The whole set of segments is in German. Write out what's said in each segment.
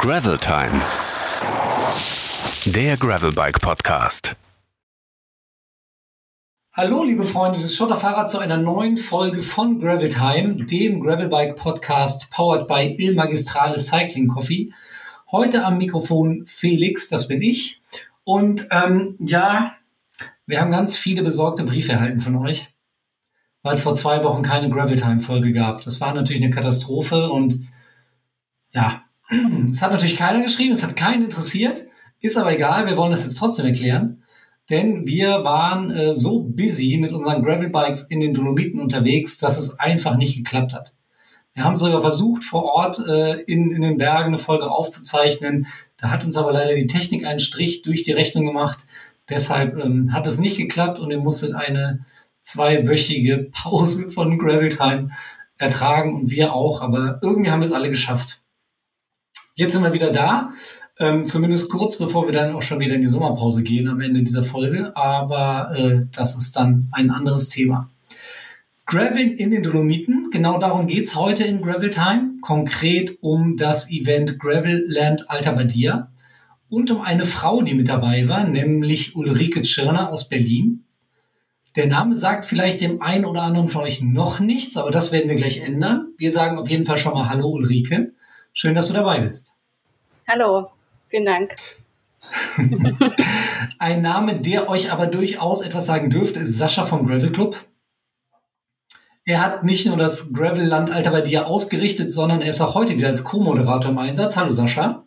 Gravel Time. Der Gravelbike Podcast. Hallo, liebe Freunde des Schotterfahrrad zu einer neuen Folge von Gravel Time, dem Gravelbike Podcast powered by Il Magistrale Cycling Coffee. Heute am Mikrofon Felix, das bin ich. Und ähm, ja, wir haben ganz viele besorgte Briefe erhalten von euch, weil es vor zwei Wochen keine Gravel Time Folge gab. Das war natürlich eine Katastrophe und ja, es hat natürlich keiner geschrieben, es hat keinen interessiert, ist aber egal, wir wollen das jetzt trotzdem erklären, denn wir waren äh, so busy mit unseren Gravelbikes in den Dolomiten unterwegs, dass es einfach nicht geklappt hat. Wir haben sogar versucht, vor Ort äh, in, in den Bergen eine Folge aufzuzeichnen. Da hat uns aber leider die Technik einen Strich durch die Rechnung gemacht. Deshalb ähm, hat es nicht geklappt und ihr musstet eine zweiwöchige Pause von Gravel Time ertragen und wir auch. Aber irgendwie haben wir es alle geschafft. Jetzt sind wir wieder da. Ähm, zumindest kurz bevor wir dann auch schon wieder in die Sommerpause gehen am Ende dieser Folge. Aber äh, das ist dann ein anderes Thema. Gravel in den Dolomiten, genau darum geht's heute in Gravel Time. Konkret um das Event Gravel Land Alta Badia und um eine Frau, die mit dabei war, nämlich Ulrike Tschirner aus Berlin. Der Name sagt vielleicht dem einen oder anderen von euch noch nichts, aber das werden wir gleich ändern. Wir sagen auf jeden Fall schon mal Hallo Ulrike. Schön, dass du dabei bist. Hallo, vielen Dank. Ein Name, der euch aber durchaus etwas sagen dürfte, ist Sascha vom Gravel Club. Er hat nicht nur das Gravel-Land Alter bei dir ausgerichtet, sondern er ist auch heute wieder als Co-Moderator im Einsatz. Hallo Sascha.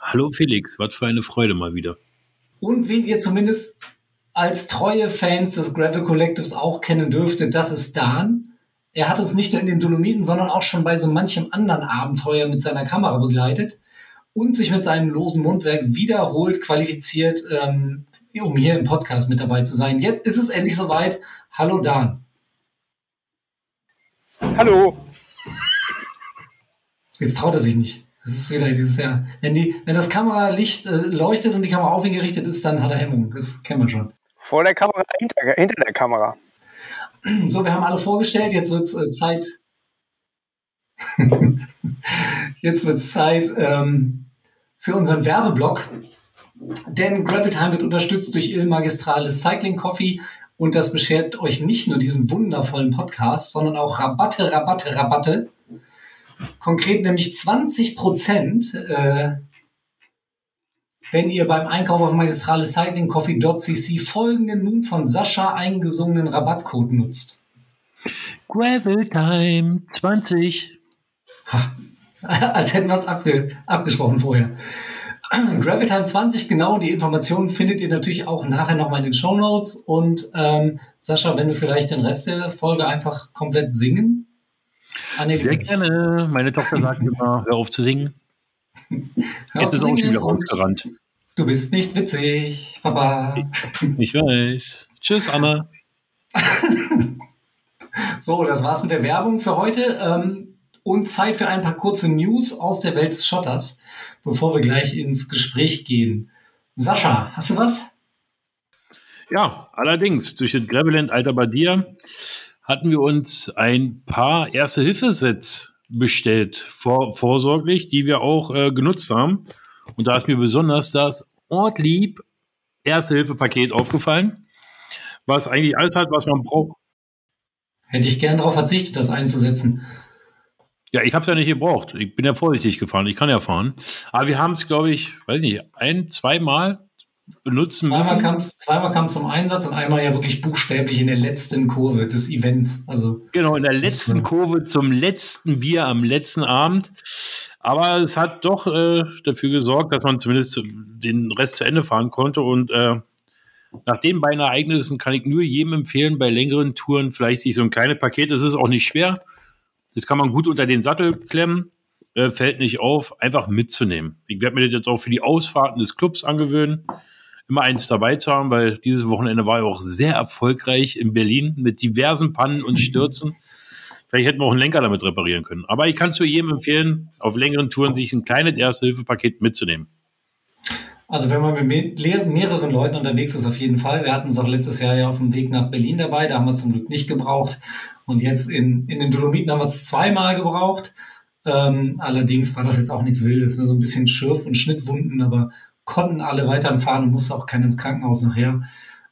Hallo Felix, was für eine Freude mal wieder. Und wen ihr zumindest als treue Fans des Gravel Collectives auch kennen dürftet, das ist Dan. Er hat uns nicht nur in den Dolomiten, sondern auch schon bei so manchem anderen Abenteuer mit seiner Kamera begleitet und sich mit seinem losen Mundwerk wiederholt qualifiziert, ähm, um hier im Podcast mit dabei zu sein. Jetzt ist es endlich soweit. Hallo Dan. Hallo. Jetzt traut er sich nicht. Das ist wieder dieses Jahr. Wenn, die, wenn das Kameralicht äh, leuchtet und die Kamera auf ihn gerichtet ist, dann hat er Hemmung. Das kennen wir schon. Vor der Kamera, hinter, hinter der Kamera. So, wir haben alle vorgestellt, jetzt wird es äh, Zeit. jetzt wird es Zeit ähm, für unseren Werbeblock. Denn Gravel Time wird unterstützt durch Il Magistrale Cycling Coffee und das beschert euch nicht nur diesen wundervollen Podcast, sondern auch Rabatte, Rabatte, Rabatte. Konkret nämlich 20 Prozent, äh, wenn ihr beim Einkauf auf magistrale cyclingcoffee.cc folgenden nun von Sascha eingesungenen Rabattcode nutzt. Gravel Time 20. Ha, als hätten wir es abge abgesprochen vorher. Gravel Time 20, genau, die Informationen findet ihr natürlich auch nachher nochmal in den Show Notes. Und ähm, Sascha, wenn du vielleicht den Rest der Folge einfach komplett singen? Ah, nee, Sehr gerne. Meine Tochter sagt immer, hör auf zu singen. Hör Jetzt ist auch schon wieder rausgerannt. Du bist nicht witzig, Papa. Ich weiß. Tschüss, Anna. so, das war's mit der Werbung für heute. Ähm, und Zeit für ein paar kurze News aus der Welt des Schotters, bevor wir gleich ins Gespräch gehen. Sascha, hast du was? Ja, allerdings. Durch das Graveland Alter Badia hatten wir uns ein paar Erste-Hilfe-Sets bestellt, vor, vorsorglich, die wir auch äh, genutzt haben. Und da ist mir besonders das Ortlieb Erste-Hilfe-Paket aufgefallen, was eigentlich alles hat, was man braucht. Hätte ich gern darauf verzichtet, das einzusetzen. Ja, ich habe es ja nicht gebraucht. Ich bin ja vorsichtig gefahren. Ich kann ja fahren. Aber wir haben es, glaube ich, weiß nicht, ein, zweimal benutzen zweimal müssen. Kam's, zweimal kam es zum Einsatz und einmal ja wirklich buchstäblich in der letzten Kurve des Events. Also genau, in der letzten Kurve zum letzten Bier am letzten Abend. Aber es hat doch äh, dafür gesorgt, dass man zumindest den Rest zu Ende fahren konnte. Und äh, nach den beiden Ereignissen kann ich nur jedem empfehlen, bei längeren Touren vielleicht sich so ein kleines Paket, es ist auch nicht schwer, das kann man gut unter den Sattel klemmen, äh, fällt nicht auf, einfach mitzunehmen. Ich werde mir das jetzt auch für die Ausfahrten des Clubs angewöhnen, immer eins dabei zu haben, weil dieses Wochenende war ja auch sehr erfolgreich in Berlin mit diversen Pannen und Stürzen. Vielleicht hätten wir auch einen Lenker damit reparieren können. Aber ich kann es jedem empfehlen, auf längeren Touren sich ein kleines Erste-Hilfe-Paket mitzunehmen. Also wenn man mit mehreren Leuten unterwegs ist, auf jeden Fall. Wir hatten es auch letztes Jahr ja auf dem Weg nach Berlin dabei, da haben wir es zum Glück nicht gebraucht. Und jetzt in, in den Dolomiten haben wir es zweimal gebraucht. Ähm, allerdings war das jetzt auch nichts Wildes, ne? so ein bisschen Schürf- und Schnittwunden, aber konnten alle weiterfahren und musste auch keiner ins Krankenhaus nachher.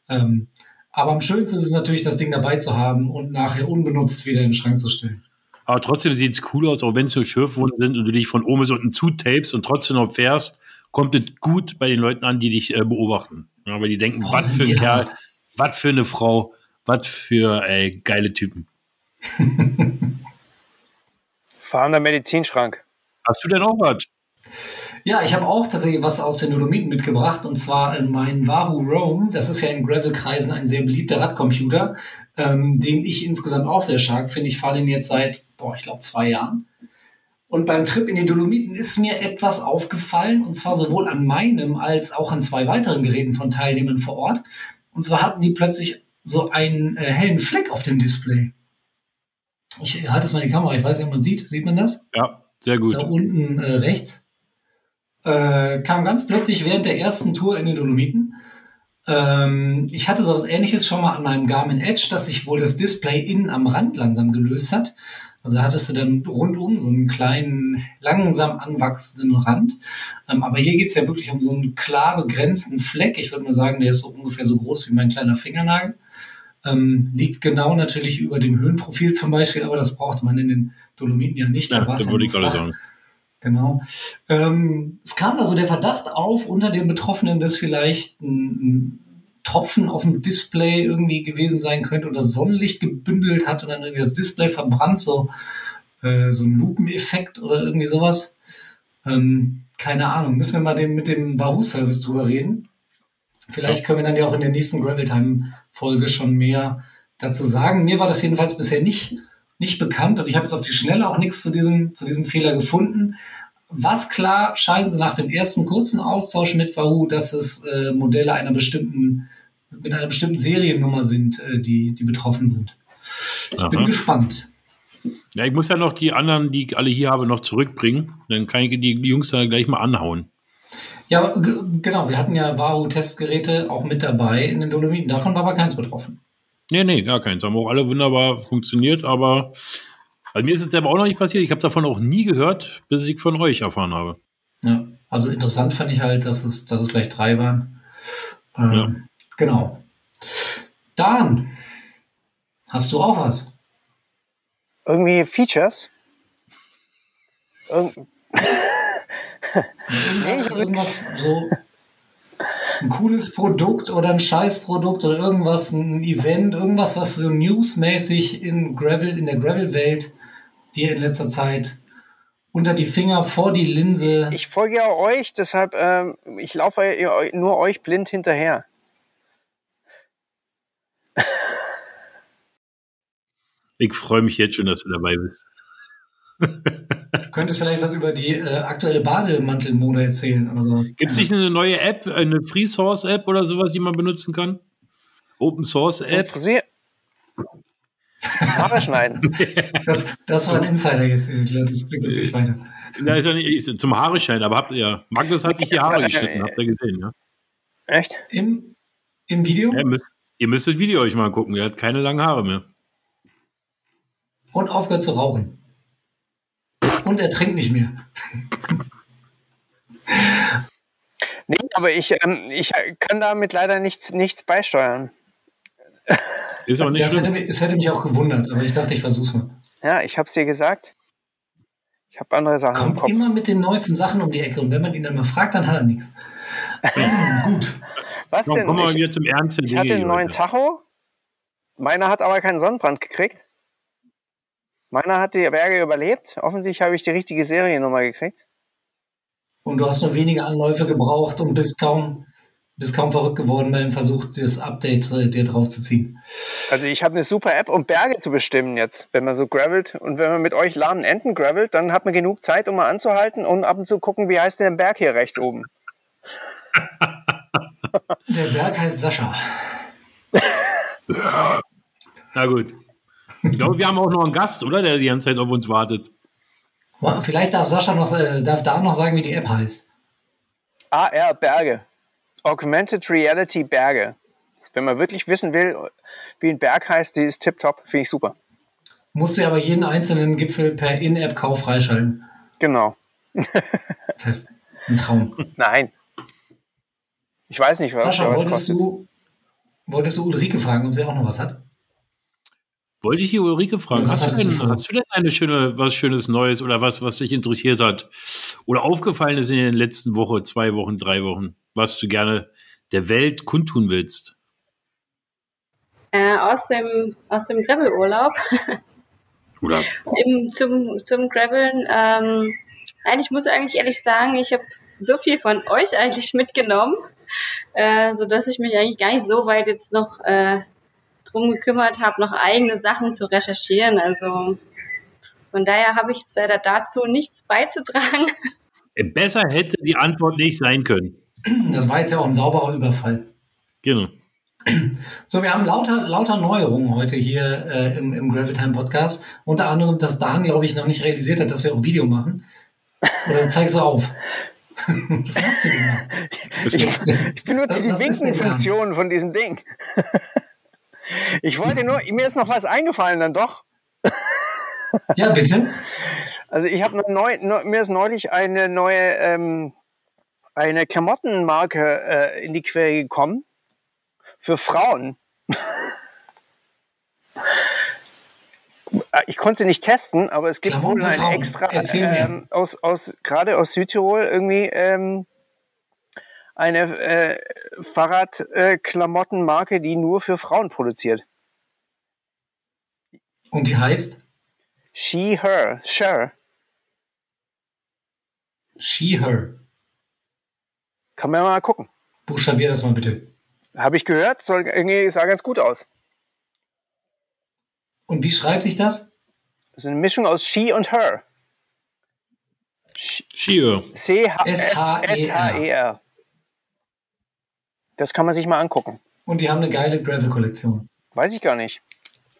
Ähm, aber am schönsten ist es natürlich, das Ding dabei zu haben und nachher unbenutzt wieder in den Schrank zu stellen. Aber trotzdem sieht es cool aus, auch wenn es so Schürfwunden sind und du dich von oben bis unten zutapest und trotzdem noch fährst, kommt es gut bei den Leuten an, die dich äh, beobachten. Ja, weil die denken, Boah, was für ein Kerl, was für eine Frau, was für ey, geile Typen. Fahrender Medizinschrank. Hast du denn auch was? Ja, ich habe auch tatsächlich was aus den Dolomiten mitgebracht und zwar äh, mein Wahoo Roam. Das ist ja in Gravel-Kreisen ein sehr beliebter Radcomputer, ähm, den ich insgesamt auch sehr stark finde. Ich fahre den jetzt seit, boah, ich glaube, zwei Jahren. Und beim Trip in die Dolomiten ist mir etwas aufgefallen, und zwar sowohl an meinem als auch an zwei weiteren Geräten von Teilnehmern vor Ort. Und zwar hatten die plötzlich so einen äh, hellen Fleck auf dem Display. Ich halte es mal in die Kamera, ich weiß nicht, ob man sieht. Sieht man das? Ja, sehr gut. da unten äh, rechts, äh, kam ganz plötzlich während der ersten Tour in den Dolomiten. Ähm, ich hatte sowas ähnliches schon mal an meinem Garmin Edge, dass sich wohl das Display innen am Rand langsam gelöst hat. Also da hattest du dann rundum so einen kleinen, langsam anwachsenden Rand. Ähm, aber hier geht's ja wirklich um so einen klar begrenzten Fleck. Ich würde mal sagen, der ist so ungefähr so groß wie mein kleiner Fingernagel. Ähm, liegt genau natürlich über dem Höhenprofil zum Beispiel, aber das brauchte man in den Dolomiten ja nicht. Ja, Da war's das wollte Genau. Ähm, es kam da so der Verdacht auf unter den Betroffenen, dass vielleicht ein, ein Tropfen auf dem Display irgendwie gewesen sein könnte oder Sonnenlicht gebündelt hat und dann irgendwie das Display verbrannt, so, äh, so ein Lupeneffekt oder irgendwie sowas. Ähm, keine Ahnung. Müssen wir mal den, mit dem Wahoo-Service drüber reden. Vielleicht können wir dann ja auch in der nächsten Gravel Time-Folge schon mehr dazu sagen. Mir war das jedenfalls bisher nicht, nicht bekannt und ich habe jetzt auf die Schnelle auch nichts zu diesem, zu diesem Fehler gefunden. Was klar scheinen sie nach dem ersten kurzen Austausch mit Wahoo, dass es äh, Modelle einer bestimmten, mit einer bestimmten Seriennummer sind, äh, die, die betroffen sind. Ich bin Aha. gespannt. Ja, ich muss ja noch die anderen, die ich alle hier habe, noch zurückbringen. Dann kann ich die Jungs da gleich mal anhauen. Ja, genau, wir hatten ja Wahoo-Testgeräte auch mit dabei in den Dolomiten. Davon war aber keins betroffen. Nee, nee, gar keins. Haben auch alle wunderbar funktioniert, aber also mir ist es selber auch noch nicht passiert. Ich habe davon auch nie gehört, bis ich von euch erfahren habe. Ja, also interessant fand ich halt, dass es, dass es gleich drei waren. Ähm, Ja. Genau. Dan, hast du auch was? Irgendwie Features? Irgend Irgendwas, irgendwas so ein cooles Produkt oder ein Scheißprodukt oder irgendwas, ein Event, irgendwas, was so newsmäßig in Gravel, in der Gravel-Welt dir in letzter Zeit unter die Finger, vor die Linse. ich folge ja euch, deshalb ähm, ich laufe nur euch blind hinterher. Ich freue mich jetzt schon, dass du dabei bist. Du könntest vielleicht was über die äh, aktuelle Bademantelmode erzählen oder sowas. Gibt es nicht eine neue App, eine Free Source App oder sowas, die man benutzen kann? Open Source App? Frisier. Haare schneiden. Das, das war ein Insider jetzt, das bringt uns nicht weiter. Da ist ja nicht ist zum Haare schneiden, aber habt ihr ja. Magnus hat sich die Haare geschnitten, habt ihr gesehen, ja? Echt? Im, im Video ja ihr, müsst, ihr müsst das Video euch mal gucken, er hat keine langen Haare mehr. und aufgehört zu rauchen. Und er trinkt nicht mehr. Nee, aber ich, ähm, ich kann damit leider nichts, nichts beisteuern. Ist auch nicht Ja, es, hätte, mich- es hätte mich auch gewundert, aber ich dachte, ich versuch's mal. Ja, ich hab's dir gesagt. Ich habe andere Sachen im Kommt Kopf. immer mit den neuesten Sachen um die Ecke und wenn man ihn dann mal fragt, dann hat er nichts. Gut. Was Komm, denn? kommen wir wieder zum Ernst der ich hatte einen neuen. Tacho. Meiner hat aber keinen Sonnenbrand gekriegt. Meiner hat die Berge überlebt. Offensichtlich habe ich die richtige Seriennummer gekriegt. Und du hast nur wenige Anläufe gebraucht und bist kaum, bist kaum verrückt geworden bei dem Versuch, das Update äh, dir draufzuziehen. Also ich habe eine super App, um Berge zu bestimmen jetzt. Wenn man so gravelt und wenn man mit euch lahmen Enten gravelt, dann hat man genug Zeit, um mal anzuhalten und ab und zu gucken, wie heißt denn der Berg hier rechts oben. Der Berg heißt Sascha. Na gut. Ich glaube, wir haben auch noch einen Gast, oder? Der die ganze Zeit auf uns wartet. Vielleicht darf Sascha noch, äh, darf da noch sagen, wie die App heißt. AR Berge. Augmented Reality Berge. Wenn man wirklich wissen will, wie ein Berg heißt, die ist tipptopp. Finde ich super. Musst du aber jeden einzelnen Gipfel per In-App-Kauf freischalten. Genau. Ein Traum. Nein. Ich weiß nicht, was, Sascha, was wolltest kostet. du, wolltest du Ulrike fragen, ob sie auch noch was hat? Wollte ich die Ulrike fragen, Ja, was hast du, denn, hast du denn eine schöne, was Schönes Neues oder was, was dich interessiert hat oder aufgefallen ist in den letzten Woche, zwei Wochen, drei Wochen, was du gerne der Welt kundtun willst? Äh, aus dem, aus dem Gravel-Urlaub Oder im, zum, zum Graveln. Ähm, nein, ich muss eigentlich ehrlich sagen, ich habe so viel von euch eigentlich mitgenommen, äh, so dass ich mich eigentlich gar nicht so weit jetzt noch äh, drum gekümmert habe, noch eigene Sachen zu recherchieren. Also von daher habe ich leider dazu nichts beizutragen. Äh, besser hätte die Antwort nicht sein können. Das war jetzt ja auch ein sauberer Überfall. Genau. So, wir haben lauter, lauter Neuerungen heute hier äh, im, im Gravel Time Podcast. Unter anderem, dass Dan, glaube ich, noch nicht realisiert hat, dass wir auch Video machen. Oder zeigst du auf? Was machst du denn da? Ich, ich benutze Was- die Winkenfunktion von diesem Ding. Ich wollte nur, mir ist noch was eingefallen dann doch. Ja, bitte. Also ich habe neu, neu, mir ist neulich eine neue ähm, eine Klamottenmarke äh, in die Quere gekommen für Frauen. Ich konnte sie nicht testen, aber es gibt Klamotten wohl für ein Frauen. extra ähm, aus, aus gerade aus Südtirol irgendwie ähm, eine äh, Fahrradklamottenmarke, die nur für Frauen produziert. Und die heißt She, her, sure. She, Her. Kann man mal gucken. Buchstabier das mal bitte. Habe ich gehört, soll irgendwie sah ganz gut aus. Und wie schreibt sich das? Das ist eine Mischung aus she und her. Skier. C-H-S-H-E-R. Das kann man sich mal angucken. Und die haben eine geile Gravel-Kollektion. Weiß ich gar nicht.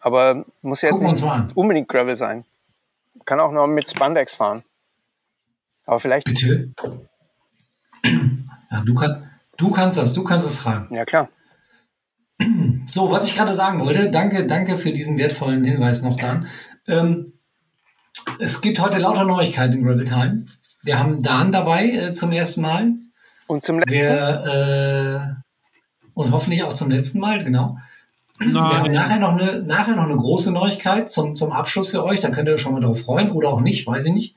Aber muss ja jetzt Gucken nicht mal unbedingt Gravel sein. Kann auch noch mit Spandex fahren. Aber vielleicht, Bitte? Ja, du, kann, du kannst das, du kannst es fragen. ja klar. So, was ich gerade sagen wollte, danke, danke für diesen wertvollen Hinweis noch Dan. Ähm, es gibt heute lauter Neuigkeiten im Gravel Time. Wir haben Dan dabei äh, zum ersten Mal. Und zum letzten, äh, und hoffentlich auch zum letzten Mal, genau. Wir haben Nein. nachher noch eine, nachher noch eine große Neuigkeit zum, zum Abschluss für euch. Da könnt ihr euch schon mal drauf freuen oder auch nicht, weiß ich nicht.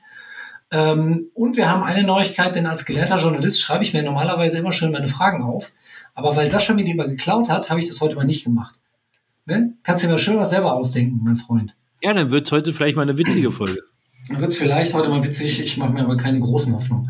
Ähm, und wir haben eine Neuigkeit, denn als gelehrter Journalist schreibe ich mir normalerweise immer schön meine Fragen auf. Aber weil Sascha mir die immer geklaut hat, habe ich das heute mal nicht gemacht. Ne? Kannst du dir mal schön was selber ausdenken, mein Freund. Ja, dann wird es heute vielleicht mal eine witzige Folge. Dann wird es vielleicht heute mal witzig. Ich mache mir aber keine großen Hoffnungen.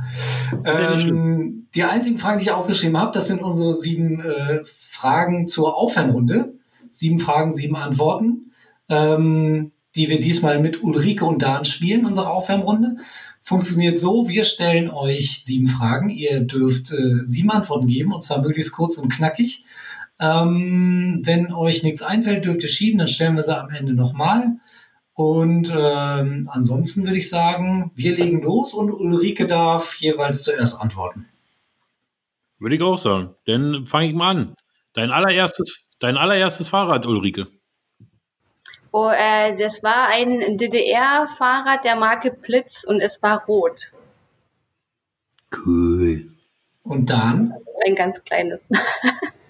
Ähm, die einzigen Fragen, die ich aufgeschrieben habe, das sind unsere sieben äh, Fragen zur Aufwärmrunde. Sieben Fragen, sieben Antworten, ähm, die wir diesmal mit Ulrike und Dan spielen, unsere Aufwärmrunde. Funktioniert so, wir stellen euch sieben Fragen. Ihr dürft äh, sieben Antworten geben, und zwar möglichst kurz und knackig. Ähm, wenn euch nichts einfällt, dürft ihr schieben, dann stellen wir sie am Ende nochmal. Und ähm, ansonsten würde ich sagen, wir legen los und Ulrike darf jeweils zuerst antworten. Würde ich auch sagen. Dann fange ich mal an. Dein allererstes, dein allererstes Fahrrad, Ulrike. Oh, äh, das war ein DDR-Fahrrad der Marke Blitz und es war rot. Cool. Und dann, Ein ganz kleines.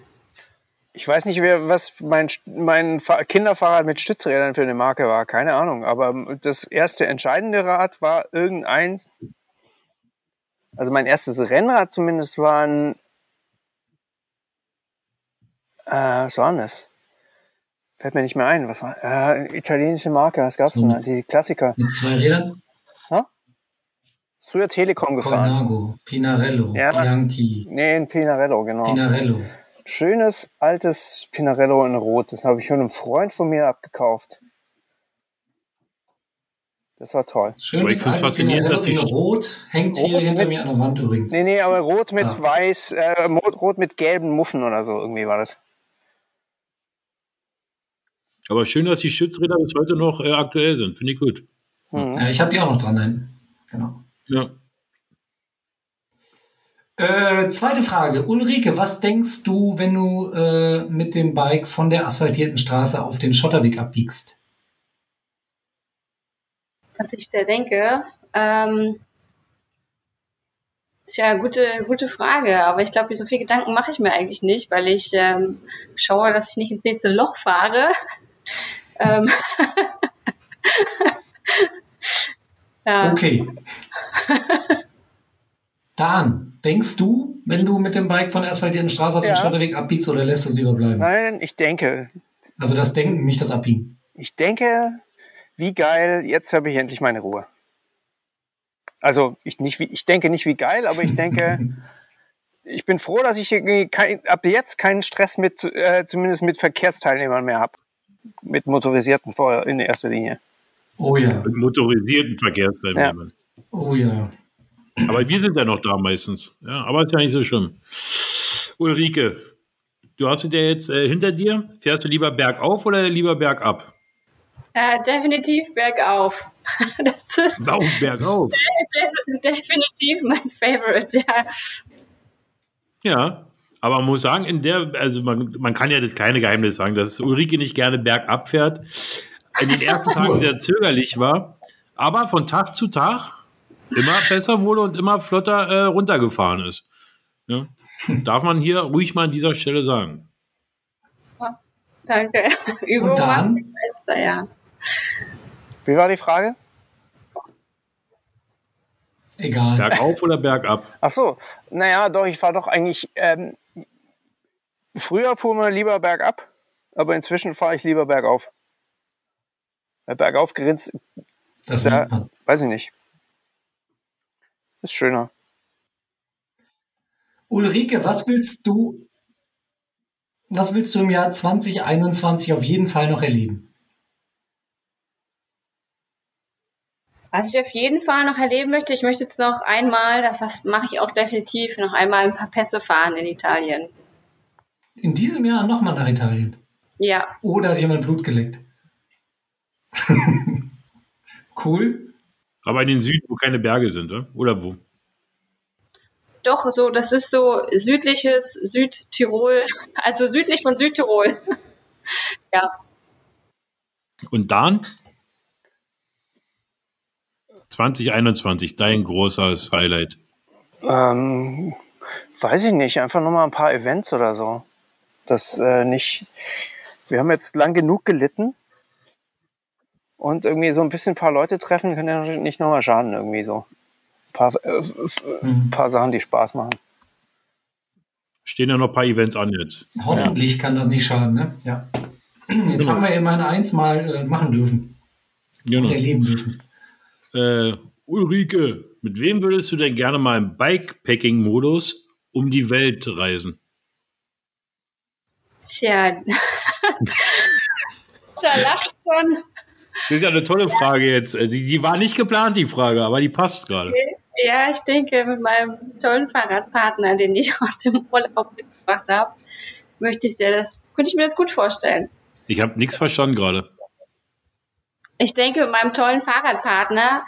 ich weiß nicht, wer, was mein, mein Fa- Kinderfahrrad mit Stützrädern für eine Marke war. Keine Ahnung. Aber das erste entscheidende Rad war irgendein. Also mein erstes Rennrad zumindest war ein. Äh, was war denn das? Fällt mir nicht mehr ein. Was war? Äh, italienische Marke. Was gab's So. denn? da? Die Klassiker. mit zwei Rädern, Früher Telekom gefahren. Colnago, Pinarello, Ja. Bianchi, Nee, ein Pinarello, genau. Pinarello. Schönes altes Pinarello in Rot. Das habe ich von einem Freund von mir abgekauft. Das war toll. Aber ich altes faszinierend, Pinarello dass die in Rot, hängt hier Rot hinter mit- mir an der Wand übrigens. Nee, nee, aber rot mit Ah. weiß, äh, rot mit gelben Muffen oder so, irgendwie war das. Aber schön, dass die Stützräder bis heute noch äh, aktuell sind. Finde ich gut. Mhm. Ja, ich habe die auch noch dran. Genau. Ja. Äh, zweite Frage. Ulrike, was denkst du, wenn du äh, mit dem Bike von der asphaltierten Straße auf den Schotterweg abbiegst? Was ich da denke, ähm, Tja, gute, gute Frage. Aber ich glaube, so viel Gedanken mache ich mir eigentlich nicht, weil ich ähm, schaue, dass ich nicht ins nächste Loch fahre. ähm, ja. Okay. Dan, denkst du, wenn du mit dem Bike von der asphaltierten Straße auf ja. den Schotterweg abbiegst oder lässt es lieber bleiben? Nein, ich denke. Also das Denken, nicht das Abbiegen. Ich denke, wie geil, jetzt habe ich endlich meine Ruhe. Also ich, nicht, wie, ich denke nicht wie geil, aber ich denke, ich bin froh, dass ich kein, ab jetzt keinen Stress mit, äh, zumindest mit Verkehrsteilnehmern mehr habe. Mit motorisierten Feuer in erster Linie. Oh ja. Mit motorisierten Verkehrsteilnehmern. Ja. Oh ja. Aber wir sind ja noch da meistens. Ja, aber ist ja nicht so schlimm. Ulrike, du hast es ja jetzt äh, hinter dir. Fährst du lieber bergauf oder lieber bergab? Äh, definitiv bergauf. Das ist Warum bergauf? definitiv mein Favorite, ja. Ja, aber man muss sagen, in der, also man, man kann ja das kleine Geheimnis sagen, dass Ulrike nicht gerne bergab fährt. In den ersten Tagen sehr zögerlich war, aber von Tag zu Tag immer besser wurde und immer flotter äh, runtergefahren ist. Ja? Darf man hier ruhig mal an dieser Stelle sagen. Danke. Übung und dann? Beste, ja. Wie war die Frage? Egal. Bergauf oder bergab? Ach so, naja, doch, ich fahre doch eigentlich. Ähm, früher fuhr man lieber bergab, aber inzwischen fahre ich lieber bergauf. Weil bergauf grinst. Das ja, weiß ich nicht. Ist schöner. Ulrike, was willst du, was willst du im Jahr 2021 auf jeden Fall noch erleben? Was ich auf jeden Fall noch erleben möchte, ich möchte jetzt noch einmal, das was mache ich auch definitiv, noch einmal ein paar Pässe fahren in Italien. In diesem Jahr nochmal nach Italien? Ja. Oder hat jemand Blut geleckt? cool. Aber in den Süden, wo keine Berge sind, oder wo? Doch, so, das ist so südliches Südtirol, also südlich von Südtirol. ja. Und dann? 2021, dein großes Highlight? Ähm, weiß ich nicht, einfach nochmal ein paar Events oder so. Das äh, nicht. Wir haben jetzt lang genug gelitten und irgendwie so ein bisschen ein paar Leute treffen können ja nicht nochmal schaden, irgendwie so. Ein paar, äh, mhm. paar Sachen, die Spaß machen. Stehen ja noch ein paar Events an jetzt. Hoffentlich ja. kann das nicht schaden, ne? Ja. Jetzt genau. haben wir immerhin eins mal äh, machen dürfen. Genau. Und erleben dürfen. Äh, Ulrike, mit wem würdest du denn gerne mal im Bikepacking-Modus um die Welt reisen? Tja, Tja, lacht schon. Das ist ja eine tolle Frage jetzt. Äh, die, die war nicht geplant, die Frage, aber die passt gerade. Ja, ich denke, mit meinem tollen Fahrradpartner, den ich aus dem Urlaub mitgebracht habe, möchte ich dir das, könnte ich mir das gut vorstellen. Ich habe nichts verstanden gerade ich denke, mit meinem tollen Fahrradpartner,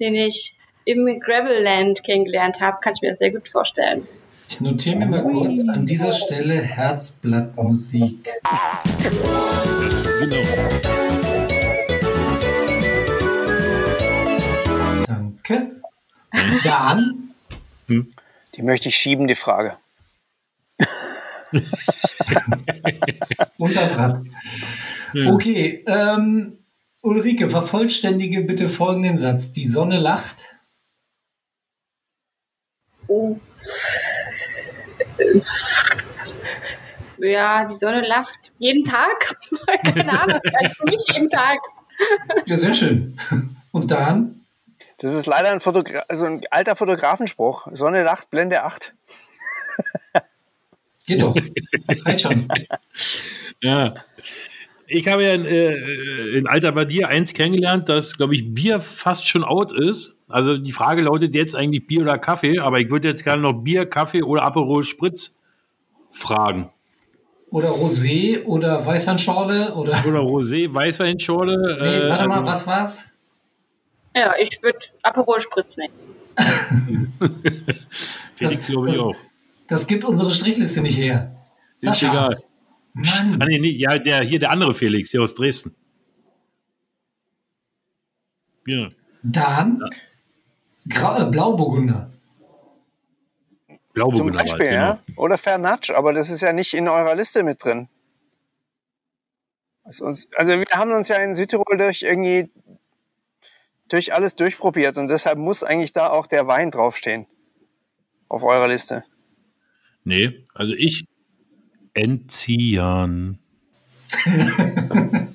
den ich im Gravelland kennengelernt habe, kann ich mir das sehr gut vorstellen. Ich notiere mir mal kurz an dieser Stelle Herzblattmusik. Genau. Danke. Dann. Die möchte ich schieben, die Frage. Und das Rad. Okay, ähm, Ulrike, vervollständige bitte folgenden Satz. Die Sonne lacht. Oh. Ja, die Sonne lacht jeden Tag. Keine Ahnung, für mich jeden Tag. Ja, sehr schön. Und dann? Das ist leider ein, Fotogra also ein alter Fotografenspruch. Sonne lacht, Blende 8. Geht doch. Reicht schon. Ja. Ich habe ja in, äh, in Alter Badier eins kennengelernt, dass, glaube ich, Bier fast schon out ist. Also die Frage lautet jetzt eigentlich Bier oder Kaffee, aber ich würde jetzt gerne noch Bier, Kaffee oder Aperol Spritz fragen. Oder Rosé oder Weißweinschorle oder. Oder Rosé, Weißweinschorle. Nee, äh, warte mal, also was war's? Ja, ich würde Aperol Spritz nehmen. das, glaube ich, das, auch. Das gibt unsere Strichliste nicht her. Sascha, ist egal. Mann. Ah, nee, nee, ja, der, hier der andere Felix, hier aus Dresden. Ja. Dan, Gra äh, Blauburgunder. Zum Blauburgunder war es, Beispiel, genau. ja. Oder Fernatsch, aber das ist ja nicht in eurer Liste mit drin. Uns, also wir haben uns ja in Südtirol durch irgendwie durch alles durchprobiert und deshalb muss eigentlich da auch der Wein draufstehen. Auf eurer Liste. Nee, also ich Enzian.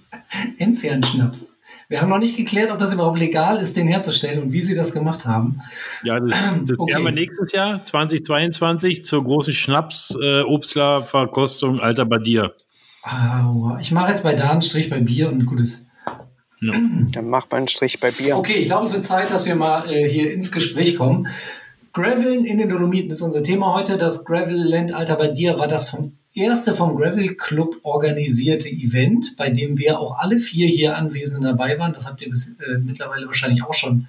Enzian-Schnaps. Wir haben noch nicht geklärt, ob das überhaupt legal ist, den herzustellen und wie sie das gemacht haben. Ja, das, das Okay. werden wir nächstes Jahr, 2022, zur großen Schnaps-Obstler-Verkostung Alter Badier. Aua. Ich mache jetzt bei Dan einen Strich bei Bier und gut ist. Dann macht man einen Strich bei Bier. Okay, ich glaube, es wird Zeit, dass wir mal äh, hier ins Gespräch kommen. Graveln in den Dolomiten ist unser Thema heute. Das Gravel Land Alter bei dir war das vom erste vom Gravel Club organisierte Event, bei dem wir auch alle vier hier Anwesenden dabei waren. Das habt ihr bis, äh, mittlerweile wahrscheinlich auch schon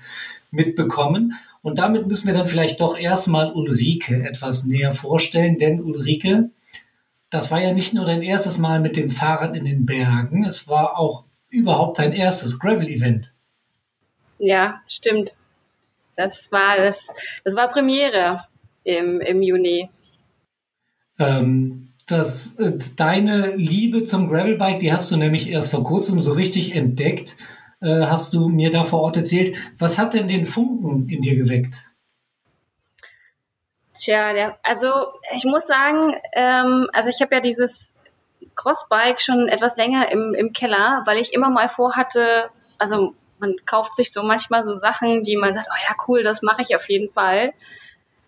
mitbekommen. Und damit müssen wir dann vielleicht doch erstmal Ulrike etwas näher vorstellen, denn Ulrike, das war ja nicht nur dein erstes Mal mit dem Fahrrad in den Bergen, es war auch überhaupt dein erstes Gravel-Event. Ja, stimmt. Das war das, das war Premiere im, im Juni. Ähm, das, äh, deine Liebe zum Gravelbike, die hast du nämlich erst vor kurzem so richtig entdeckt, äh, hast du mir da vor Ort erzählt. Was hat denn den Funken in dir geweckt? Tja, der, also ich muss sagen, ähm, also ich habe ja dieses Crossbike schon etwas länger im, im Keller, weil ich immer mal vorhatte, also man kauft sich so manchmal so Sachen, die man sagt, oh ja, cool, das mache ich auf jeden Fall.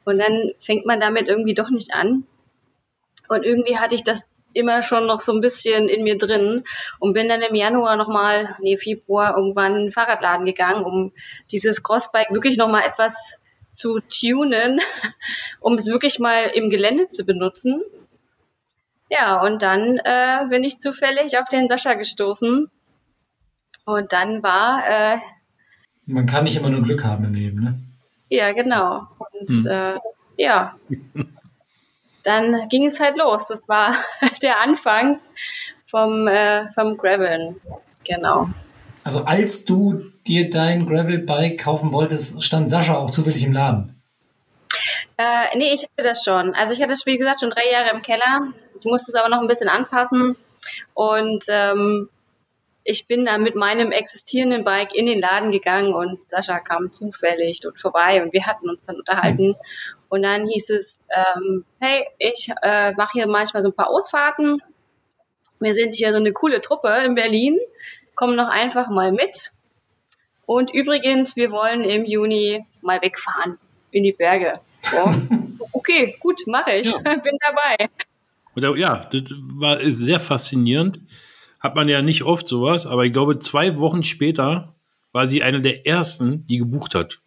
Und dann fängt man damit irgendwie doch nicht an. Und irgendwie hatte ich das immer schon noch so ein bisschen in mir drin und bin dann im Januar nochmal, nee, Februar irgendwann in den Fahrradladen gegangen, um dieses Crossbike wirklich nochmal etwas zu tunen, um es wirklich mal im Gelände zu benutzen. Ja, und dann äh, bin ich zufällig auf den Sascha gestoßen. Und dann war, äh, Man kann nicht immer nur Glück haben im Leben, ne? ja, genau. Und Hm. äh, ja, dann ging es halt los. Das war der Anfang vom, äh, vom Graveln. Genau. Also als du dir dein Gravelbike kaufen wolltest, stand Sascha auch zufällig im Laden. Äh, nee, ich hatte das schon. Also ich hatte es, wie gesagt, schon drei Jahre im Keller. Ich musste es aber noch ein bisschen anpassen. Und ähm, ich bin dann mit meinem existierenden Bike in den Laden gegangen und Sascha kam zufällig dort vorbei und wir hatten uns dann unterhalten. Und dann hieß es, ähm, hey, ich äh, mache hier manchmal so ein paar Ausfahrten. Wir sind hier so eine coole Truppe in Berlin. Komm noch einfach mal mit. Und übrigens, wir wollen im Juni mal wegfahren in die Berge. So. Okay, gut, mache ich. Ja. Bin dabei. Oder, ja, das war ist sehr faszinierend. Hat man ja nicht oft sowas, aber ich glaube, zwei Wochen später war sie eine der ersten, die gebucht hat.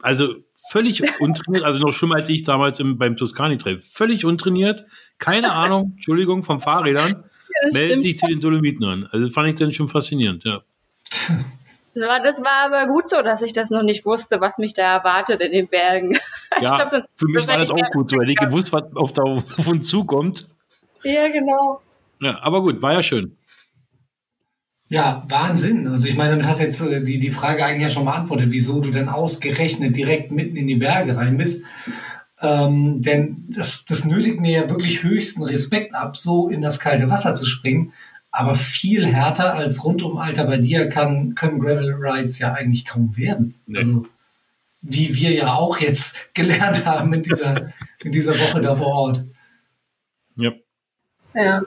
Also völlig untrainiert, also noch schlimmer als ich damals im, beim Tuscany-Trail. Völlig untrainiert, keine Ahnung, Entschuldigung, von Fahrrädern, Das meldet stimmt. sich zu den Dolomiten an. Also das fand ich dann schon faszinierend, ja. Das war, das war aber gut so, dass ich das noch nicht wusste, was mich da erwartet in den Bergen. Ja, glaub, sonst- für mich war das auch gut so, weil ich gewusst, was auf, da, auf uns zukommt. Ja, genau. Ja, aber gut, war ja schön. Ja, Wahnsinn. Also ich meine, damit hast du jetzt äh, die, die Frage eigentlich ja schon beantwortet, wieso du dann ausgerechnet direkt mitten in die Berge rein bist. Ähm, denn das, das nötigt mir ja wirklich höchsten Respekt ab, so in das kalte Wasser zu springen. Aber viel härter als rund um Alter bei dir kann, können Gravel Rides ja eigentlich kaum werden. Nee. Also wie wir ja auch jetzt gelernt haben in dieser, in dieser Woche da vor Ort. Ja. Ja.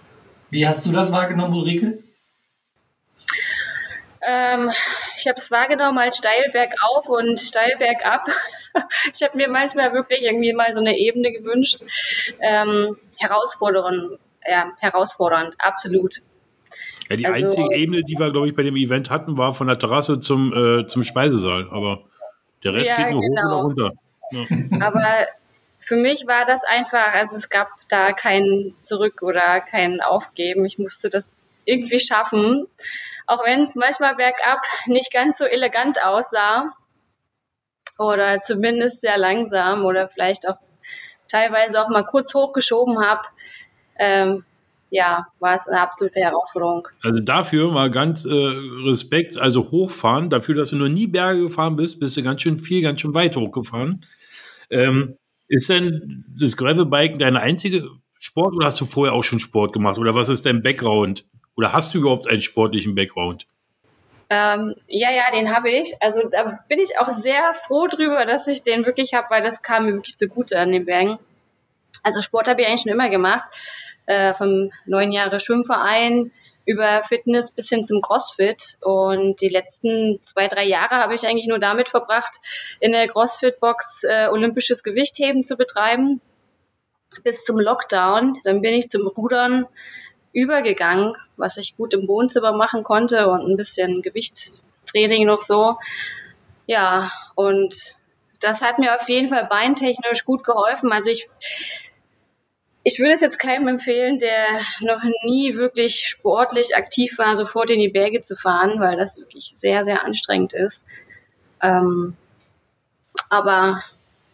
Wie hast du das wahrgenommen, Ulrike? Ähm, ich habe es wahrgenommen als steil bergauf und steil bergab. Ich habe mir manchmal wirklich irgendwie mal so eine Ebene gewünscht. Ähm, herausfordernd, ja, herausfordernd, absolut. Ja, die Also- einzige Ebene, die wir, glaube ich, bei dem Event hatten, war von der Terrasse zum, äh, zum Speisesaal. Aber der Rest Ja, geht nur genau. hoch oder runter. Aber für mich war das einfach, also es gab da kein Zurück oder kein Aufgeben. Ich musste das irgendwie schaffen. Auch wenn es manchmal bergab nicht ganz so elegant aussah. Oder zumindest sehr langsam oder vielleicht auch teilweise auch mal kurz hochgeschoben habe. Ähm, ja, war es eine absolute Herausforderung. Also dafür mal ganz äh, Respekt, also hochfahren, dafür, dass du noch nie Berge gefahren bist, bist du ganz schön viel, ganz schön weit hochgefahren. Ähm, ist denn das Gravelbiken deine einzige Sport oder hast du vorher auch schon Sport gemacht? Oder was ist dein Background? Oder hast du überhaupt einen sportlichen Background? Ähm, ja, ja, den habe ich. Also da bin ich auch sehr froh drüber, dass ich den wirklich habe, weil das kam mir wirklich zugute an den Bergen. Also Sport habe ich eigentlich schon immer gemacht. Äh, vom neun Jahre Schwimmverein über Fitness bis hin zum CrossFit. Und die letzten zwei, drei Jahre habe ich eigentlich nur damit verbracht, in der CrossFit-Box äh, olympisches Gewichtheben zu betreiben. Bis zum Lockdown. Dann bin ich zum Rudern übergegangen, was ich gut im Wohnzimmer machen konnte und ein bisschen Gewichtstraining noch so. Ja, und das hat mir auf jeden Fall beintechnisch gut geholfen. Also ich, ich würde es jetzt keinem empfehlen, der noch nie wirklich sportlich aktiv war, sofort in die Berge zu fahren, weil das wirklich sehr, sehr anstrengend ist. Ähm, aber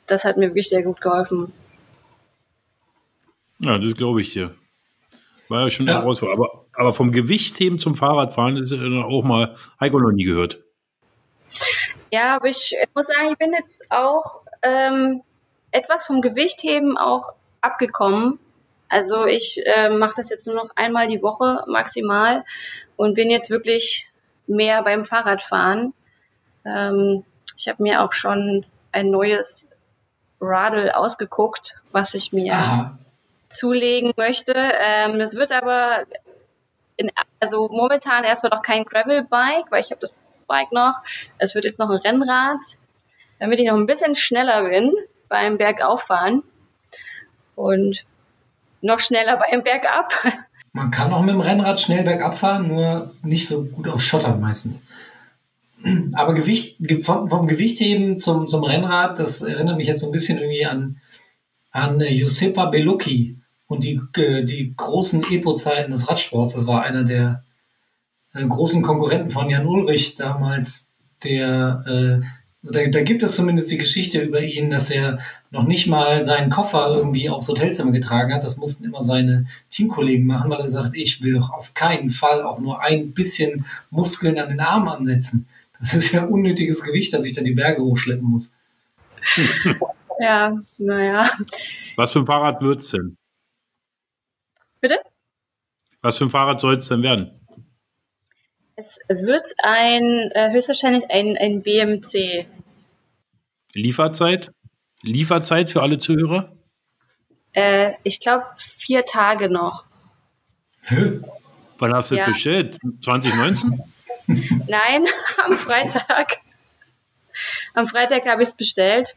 das hat mir wirklich sehr gut geholfen. Ja, das glaube ich dir. War ja schon eine ja. Herausforderung. Aber, aber vom Gewichtheben zum Fahrradfahren ist ja auch mal Heiko noch nie gehört. Ja, aber ich muss sagen, ich bin jetzt auch ähm, etwas vom Gewichtheben auch abgekommen. Also ich äh, mache das jetzt nur noch einmal die Woche maximal und bin jetzt wirklich mehr beim Fahrradfahren. Ähm, ich habe mir auch schon ein neues Radl ausgeguckt, was ich mir Aha zulegen möchte. Ähm, es wird aber in, also momentan erstmal noch kein Gravel-Bike, weil ich habe das Bike noch. Es wird jetzt noch ein Rennrad, damit ich noch ein bisschen schneller bin beim Bergauffahren und noch schneller beim Bergab. Man kann auch mit dem Rennrad schnell bergab fahren, nur nicht so gut auf Schotter meistens. Aber Gewicht, vom, vom Gewichtheben zum, zum Rennrad, das erinnert mich jetzt so ein bisschen irgendwie an, an Josipa Belucki und die, äh, die großen Epo-Zeiten des Radsports. Das war einer der äh, großen Konkurrenten von Jan Ulrich damals, der äh, da, da gibt es zumindest die Geschichte über ihn, dass er noch nicht mal seinen Koffer irgendwie aufs Hotelzimmer getragen hat. Das mussten immer seine Teamkollegen machen, weil er sagt, ich will doch auf keinen Fall auch nur ein bisschen Muskeln an den Arm ansetzen. Das ist ja unnötiges Gewicht, dass ich dann die Berge hochschleppen muss. Ja, naja. Was für ein Fahrrad wird's denn? Bitte? Was für ein Fahrrad soll es denn werden? Es wird ein, äh, höchstwahrscheinlich ein, ein BMC. Lieferzeit? Lieferzeit für alle Zuhörer? Äh, ich glaube, vier Tage noch. Wann hast du ja. bestellt? 2019? Nein, am Freitag. Am Freitag habe ich es bestellt.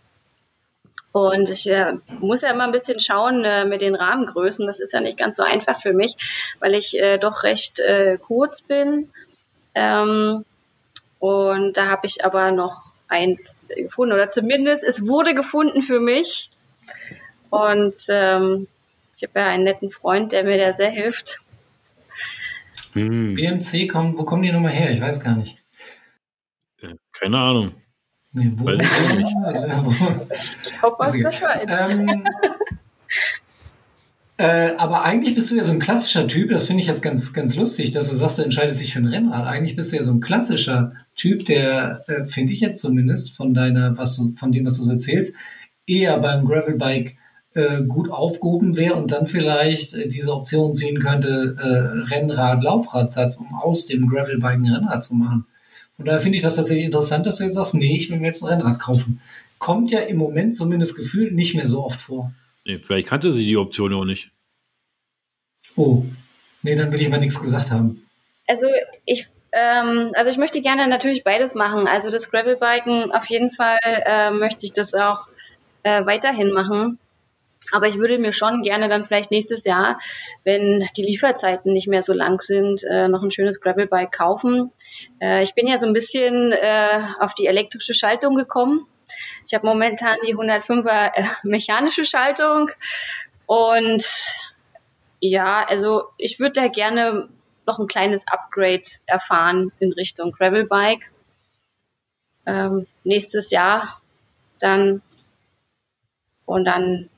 Und ich äh, muss ja immer ein bisschen schauen äh, mit den Rahmengrößen. Das ist ja nicht ganz so einfach für mich, weil ich äh, doch recht äh, kurz bin. Ähm, und da habe ich aber noch eins gefunden. Oder zumindest, es wurde gefunden für mich. Und ähm, ich habe ja einen netten Freund, der mir da sehr hilft. Hm. BMC, kommt, wo kommen die nochmal her? Ich weiß gar nicht. Äh, keine Ahnung. Nee, wo, Weiß ich glaube aus der Schweiz. Ähm, äh, aber eigentlich bist du ja so ein klassischer Typ, das finde ich jetzt ganz, ganz lustig, dass du sagst, du entscheidest dich für ein Rennrad. Eigentlich bist du ja so ein klassischer Typ, der, äh, finde ich jetzt zumindest, von deiner, was du, von dem, was du so erzählst, eher beim Gravelbike äh, gut aufgehoben wäre und dann vielleicht äh, diese Option ziehen könnte, äh, Rennrad, Laufradsatz, um aus dem Gravelbike ein Rennrad zu machen. Und daher finde ich das tatsächlich interessant, dass du jetzt sagst, nee, ich will mir jetzt ein Rennrad kaufen. Kommt ja im Moment zumindest gefühlt nicht mehr so oft vor. Vielleicht kannte sie die Option auch nicht. Oh, nee, dann will ich mal nichts gesagt haben. Also ich, ähm, also ich möchte gerne natürlich beides machen. Also das Gravelbiken auf jeden Fall äh, möchte ich das auch äh, weiterhin machen. Aber ich würde mir schon gerne dann vielleicht nächstes Jahr, wenn die Lieferzeiten nicht mehr so lang sind, äh, noch ein schönes Gravelbike kaufen. Äh, ich bin ja so ein bisschen äh, auf die elektrische Schaltung gekommen. Ich habe momentan die 105er äh, mechanische Schaltung und ja, also ich würde da gerne noch ein kleines Upgrade erfahren in Richtung Gravelbike. Ähm, nächstes Jahr dann und dann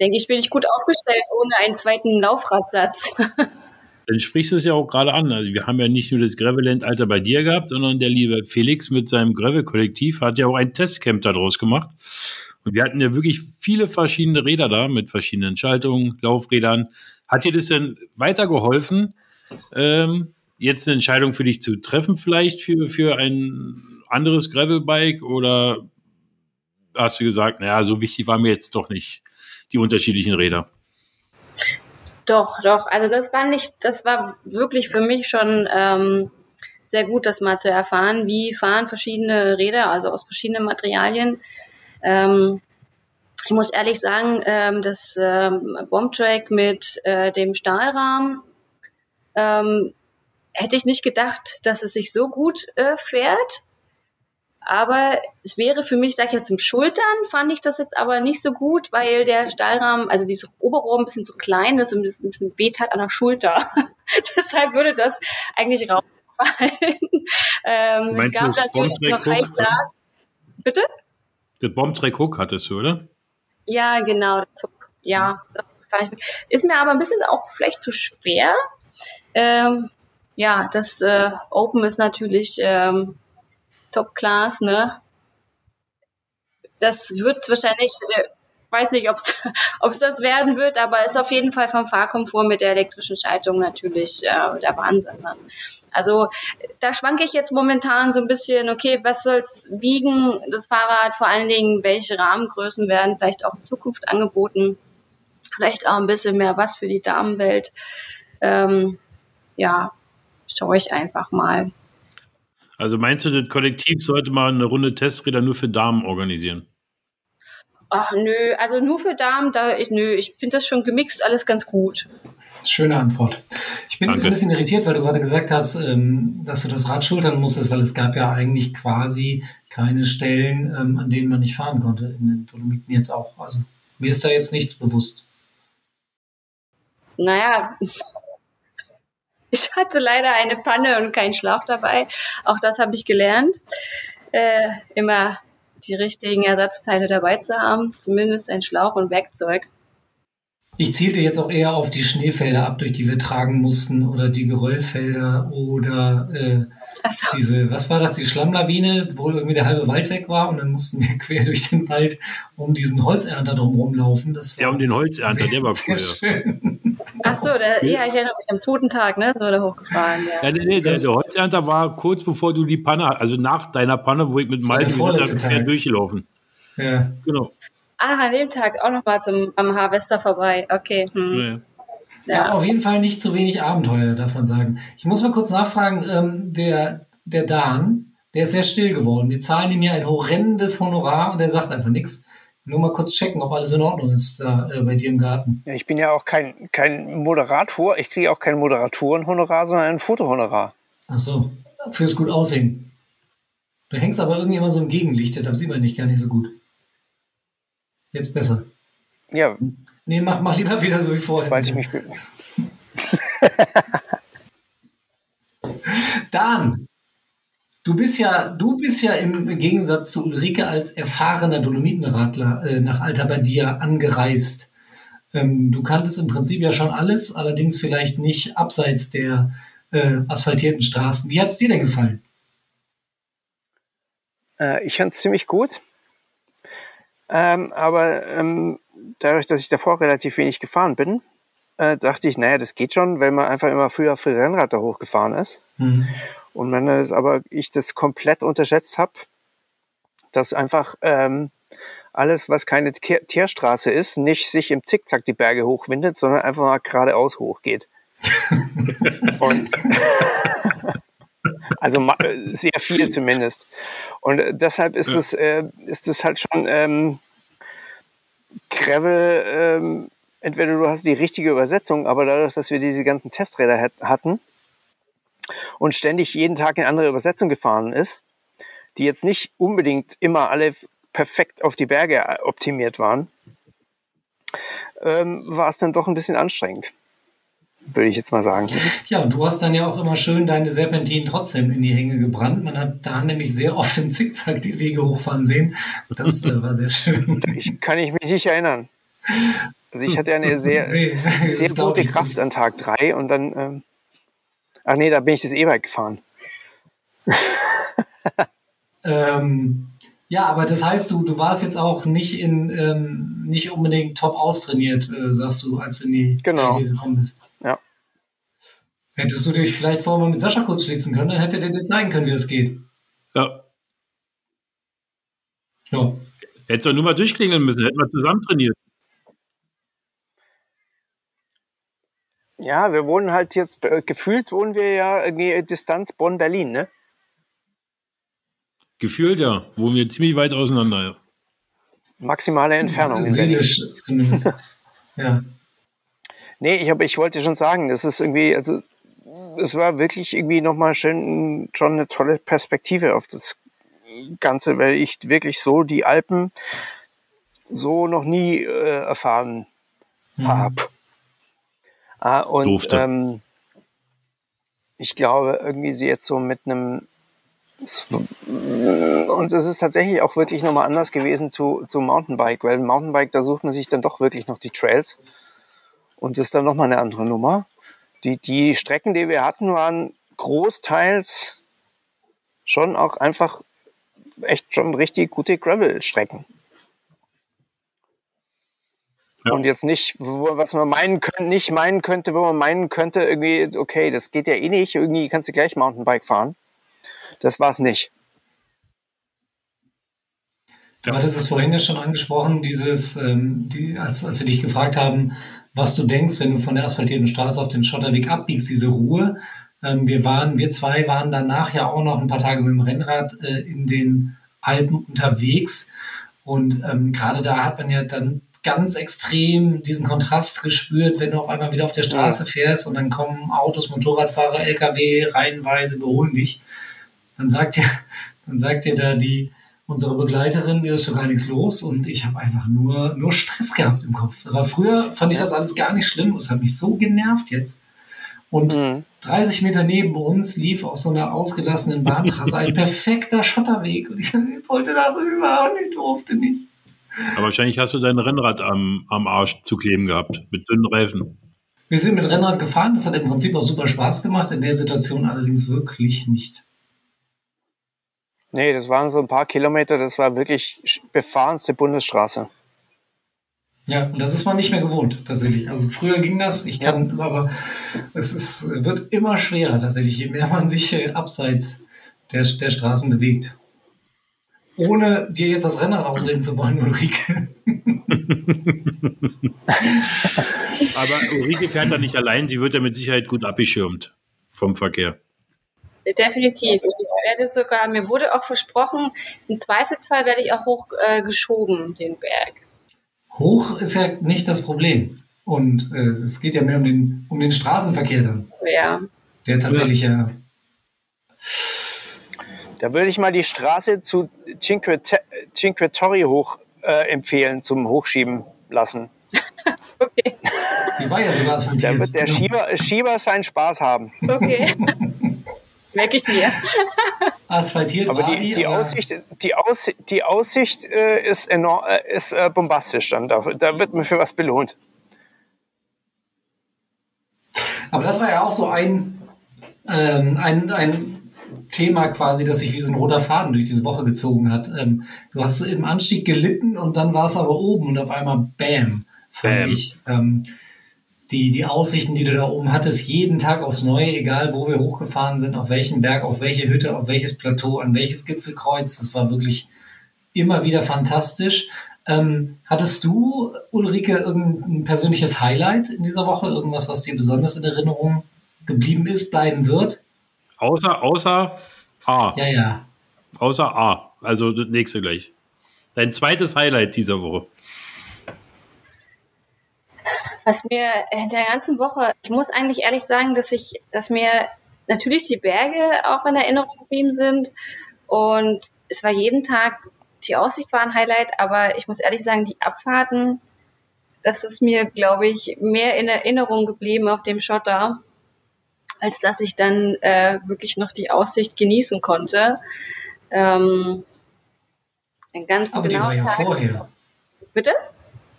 denke ich, bin ich gut aufgestellt ohne einen zweiten Laufradsatz. dann sprichst du es ja auch gerade an. Also wir haben ja nicht nur das Graveland-Alter bei dir gehabt, sondern der liebe Felix mit seinem Gravel-Kollektiv hat ja auch ein Testcamp daraus gemacht. Und wir hatten ja wirklich viele verschiedene Räder da mit verschiedenen Schaltungen, Laufrädern. Hat dir das denn weitergeholfen, ähm, jetzt eine Entscheidung für dich zu treffen, vielleicht für, für ein anderes Gravelbike? Oder hast du gesagt, naja, so wichtig war mir jetzt doch nicht die unterschiedlichen Räder? Doch, doch. Also das war nicht, das war wirklich für mich schon ähm, sehr gut, das mal zu erfahren, wie fahren verschiedene Räder, also aus verschiedenen Materialien. Ähm, ich muss ehrlich sagen, ähm, das ähm, Bombtrack mit äh, dem Stahlrahmen ähm, hätte ich nicht gedacht, dass es sich so gut äh, fährt. Aber es wäre für mich, sag ich jetzt, zum Schultern fand ich das jetzt aber nicht so gut, weil der Stahlrahmen, also dieses Oberrohr ein bisschen zu klein ist und ein bisschen weht halt an der Schulter. Deshalb würde das eigentlich rausfallen. ähm, Meinst es gab du das natürlich noch High Glas. Bitte? Das Bombtrack Hook hattest du, oder? Ja, genau. Ja, das fand ich. Ist mir aber ein bisschen auch vielleicht zu schwer. Ähm, ja, das äh, Open ist natürlich ähm, Top Class, ne? Das wird's wahrscheinlich, äh, weiß nicht, ob es das werden wird, aber ist auf jeden Fall vom Fahrkomfort mit der elektrischen Schaltung natürlich äh, der Wahnsinn. Ne? Also da schwanke ich jetzt momentan so ein bisschen, okay, was soll's wiegen, das Fahrrad, vor allen Dingen, welche Rahmengrößen werden vielleicht auch in Zukunft angeboten, vielleicht auch ein bisschen mehr was für die Damenwelt. Ähm, ja, schaue ich einfach mal. Also meinst du, das Kollektiv sollte mal eine Runde Testräder nur für Damen organisieren? Ach nö, also nur für Damen, da ich nö, ich finde das schon gemixt alles ganz gut. Schöne Antwort. Ich bin Danke. jetzt ein bisschen irritiert, weil du gerade gesagt hast, ähm, dass du das Rad schultern musstest, weil es gab ja eigentlich quasi keine Stellen, ähm, an denen man nicht fahren konnte in den Dolomiten jetzt auch. Also mir ist da jetzt nichts bewusst. Naja, ich hatte leider eine Panne und keinen Schlauch dabei. Auch das habe ich gelernt. Äh, immer die richtigen Ersatzteile dabei zu haben, zumindest ein Schlauch und Werkzeug. Ich zielte jetzt auch eher auf die Schneefelder ab, durch die wir tragen mussten, oder die Geröllfelder oder äh, so. diese, was war das, die Schlammlawine, wo irgendwie der halbe Wald weg war und dann mussten wir quer durch den Wald um diesen Holzernter drumherum laufen. Das war ja, um den Holzernter, sehr, der war cool. Schön. Ach so, der, ja, ich erinnere mich am zweiten Tag, ne, so der hochgefahren. Ja, ja nee, nee, der, der Holzernter war kurz bevor du die Panne, also nach deiner Panne, wo ich mit Malte quer durchgelaufen. Ja. Genau. Ah, an dem Tag auch nochmal zum am Harvester vorbei. Okay. Hm. Ja. ja. auf jeden Fall nicht zu wenig Abenteuer, davon sagen. Ich muss mal kurz nachfragen, ähm, der, der Dan, der ist sehr still geworden. Wir zahlen ihm ja ein horrendes Honorar und er sagt einfach nichts. Nur mal kurz checken, ob alles in Ordnung ist da äh, bei dir im Garten. Ja, ich bin ja auch kein, kein Moderator. Ich kriege auch kein Moderatorenhonorar, sondern ein Fotohonorar. Ach so, fürs gut aussehen. Du hängst aber irgendwie immer so im Gegenlicht, deshalb sieht man dich gar nicht so gut. Jetzt besser. Ja. Nee, mach, mach lieber wieder so wie vorher. Weil ich mich. Dan, du bist ja, du bist ja im Gegensatz zu Ulrike als erfahrener Dolomitenradler äh, nach Alta Badia angereist. Ähm, du kanntest im Prinzip ja schon alles, allerdings vielleicht nicht abseits der äh, asphaltierten Straßen. Wie hat es dir denn gefallen? Äh, ich fand es ziemlich gut. Ähm, aber ähm, dadurch, dass ich davor relativ wenig gefahren bin, äh, dachte ich, naja, das geht schon, weil man einfach immer früher für Rennrad da hochgefahren ist. Mhm. Und wenn das aber ich das komplett unterschätzt habe, dass einfach ähm, alles, was keine Tierstraße ist, nicht sich im Zickzack die Berge hochwindet, sondern einfach mal geradeaus hochgeht. und also sehr viel zumindest. Und äh, deshalb ist es äh, ist es halt schon ähm, Gravel. Ähm, entweder du hast die richtige Übersetzung, aber dadurch, dass wir diese ganzen Testräder hatten und ständig jeden Tag eine andere Übersetzung gefahren ist, die jetzt nicht unbedingt immer alle perfekt auf die Berge äh, optimiert waren, ähm, war es dann doch ein bisschen anstrengend würde ich jetzt mal sagen. Ja, und du hast dann ja auch immer schön deine Serpentinen trotzdem in die Hänge gebrannt. Man hat da nämlich sehr oft im Zickzack die Wege hochfahren sehen. Das äh, war sehr schön. Ich kann ich mich nicht erinnern. Also ich hatte eine sehr, nee, sehr gute Kraft an Tag drei und dann ähm, Ach nee, da bin ich das E-Bike gefahren. ähm, ja, aber das heißt, du, du warst jetzt auch nicht in ähm, nicht unbedingt top austrainiert, äh, sagst du, als du in die genau. Gekommen bist. Ja. Hättest du dich vielleicht vorher mal mit Sascha kurz schließen können, dann hätte der dir zeigen können, wie das geht. Ja. Ja. Hättest du nur mal durchklingeln müssen, hätten wir zusammen trainiert. Ja, wir wohnen halt jetzt, äh, gefühlt wohnen wir ja irgendwie Distanz Bonn-Berlin, ne? Gefühlt ja, wohnen wir ziemlich weit auseinander, ja. Maximale Entfernung. in Berlin. Seelisch zumindest. ja. Nee, ich, hab, ich wollte schon sagen, das ist irgendwie, also es war wirklich irgendwie nochmal schön, schon eine tolle Perspektive auf das Ganze, weil ich wirklich so die Alpen so noch nie äh, erfahren Mhm. habe. Ah, und Durfte. ähm, ich glaube, irgendwie sie jetzt so mit einem und es ist tatsächlich auch wirklich nochmal anders gewesen zu, zu Mountainbike, weil Mountainbike, da sucht man sich dann doch wirklich noch die Trails. Und das ist dann nochmal eine andere Nummer. Die, die Strecken, die wir hatten, waren großteils schon auch einfach echt schon richtig gute Gravel-Strecken. Ja. Und jetzt nicht, wo, was man meinen könnte, nicht meinen könnte, wo man meinen könnte, irgendwie, okay, das geht ja eh nicht, irgendwie kannst du gleich Mountainbike fahren. Das war's nicht. Du hattest es vorhin ja schon angesprochen, dieses, ähm, die, als, als wir dich gefragt haben, was du denkst, wenn du von der asphaltierten Straße auf den Schotterweg abbiegst, diese Ruhe. Ähm, wir waren, wir zwei waren danach ja auch noch ein paar Tage mit dem Rennrad äh, in den Alpen unterwegs. Und ähm, gerade da hat man ja dann ganz extrem diesen Kontrast gespürt, wenn du auf einmal wieder auf der Straße fährst und dann kommen Autos, Motorradfahrer, LKW reihenweise überholen dich. Dann sagt ja, dann sagt dir da die unsere Begleiterin, mir ist doch gar nichts los und ich habe einfach nur nur Stress gehabt im Kopf. War früher fand ich das alles gar nicht schlimm, es hat mich so genervt jetzt. Und Mhm. 30 Meter neben uns lief auf so einer ausgelassenen Bahntrasse ein perfekter Schotterweg und ich wollte da rüber und ich durfte nicht. Aber wahrscheinlich hast du dein Rennrad am, am Arsch zu kleben gehabt, mit dünnen Reifen. Wir sind mit Rennrad gefahren, das hat im Prinzip auch super Spaß gemacht, in der Situation allerdings wirklich nicht. Nee, das waren so ein paar Kilometer, das war wirklich befahrenste Bundesstraße. Ja, und das ist man nicht mehr gewohnt, tatsächlich. Also früher ging das, ich kann, aber es ist, wird immer schwerer tatsächlich, je mehr man sich äh, abseits der, der Straßen bewegt. Ohne dir jetzt das Rennrad ausreden zu wollen, Ulrike. Aber Ulrike fährt da nicht allein, sie wird ja mit Sicherheit gut abgeschirmt vom Verkehr. Definitiv. Ich werde sogar, mir wurde auch versprochen, im Zweifelsfall werde ich auch hochgeschoben, äh, geschoben, den Berg. Hoch ist ja nicht das Problem. Und äh, es geht ja mehr um den, um den Straßenverkehr dann, Ja. der tatsächlich ja. Da würde ich mal die Straße zu Cinque, Cinque Torri hoch äh, empfehlen zum Hochschieben lassen. Okay. Die war ja sogar Da asphaltiert. wird der Genau. Schieber, Schieber seinen Spaß haben. Okay. Merke ich mir. Asphaltiert Aber die, die aber- Aussicht, die Aus, die Aussicht äh, ist enorm, äh, ist äh, bombastisch dann. Da, da wird man für was belohnt. Aber das war ja auch so ein, ähm, ein, ein Thema quasi, das sich wie so ein roter Faden durch diese Woche gezogen hat. Ähm, du hast im Anstieg gelitten und dann war es aber oben und auf einmal Bam, fand Bam. ich. Ähm, die, die Aussichten, die du da oben hattest, jeden Tag aufs Neue, egal wo wir hochgefahren sind, auf welchen Berg, auf welche Hütte, auf welches Plateau, an welches Gipfelkreuz, das war wirklich immer wieder fantastisch. Ähm, hattest du, Ulrike, irgendein persönliches Highlight in dieser Woche? Irgendwas, was dir besonders in Erinnerung geblieben ist, bleiben wird? Außer, außer A. Ja, ja. Außer A. Also das nächste gleich. Dein zweites Highlight dieser Woche. Was mir in der ganzen Woche, ich muss eigentlich ehrlich sagen, dass ich, dass mir natürlich die Berge auch in Erinnerung geblieben sind. Und es war jeden Tag, die Aussicht war ein Highlight, aber ich muss ehrlich sagen, die Abfahrten, das ist mir, glaube ich, mehr in Erinnerung geblieben auf dem Schotter, als dass ich dann äh, wirklich noch die Aussicht genießen konnte. Ähm, einen ganzen Aber die war ja Tag. vorher. Bitte?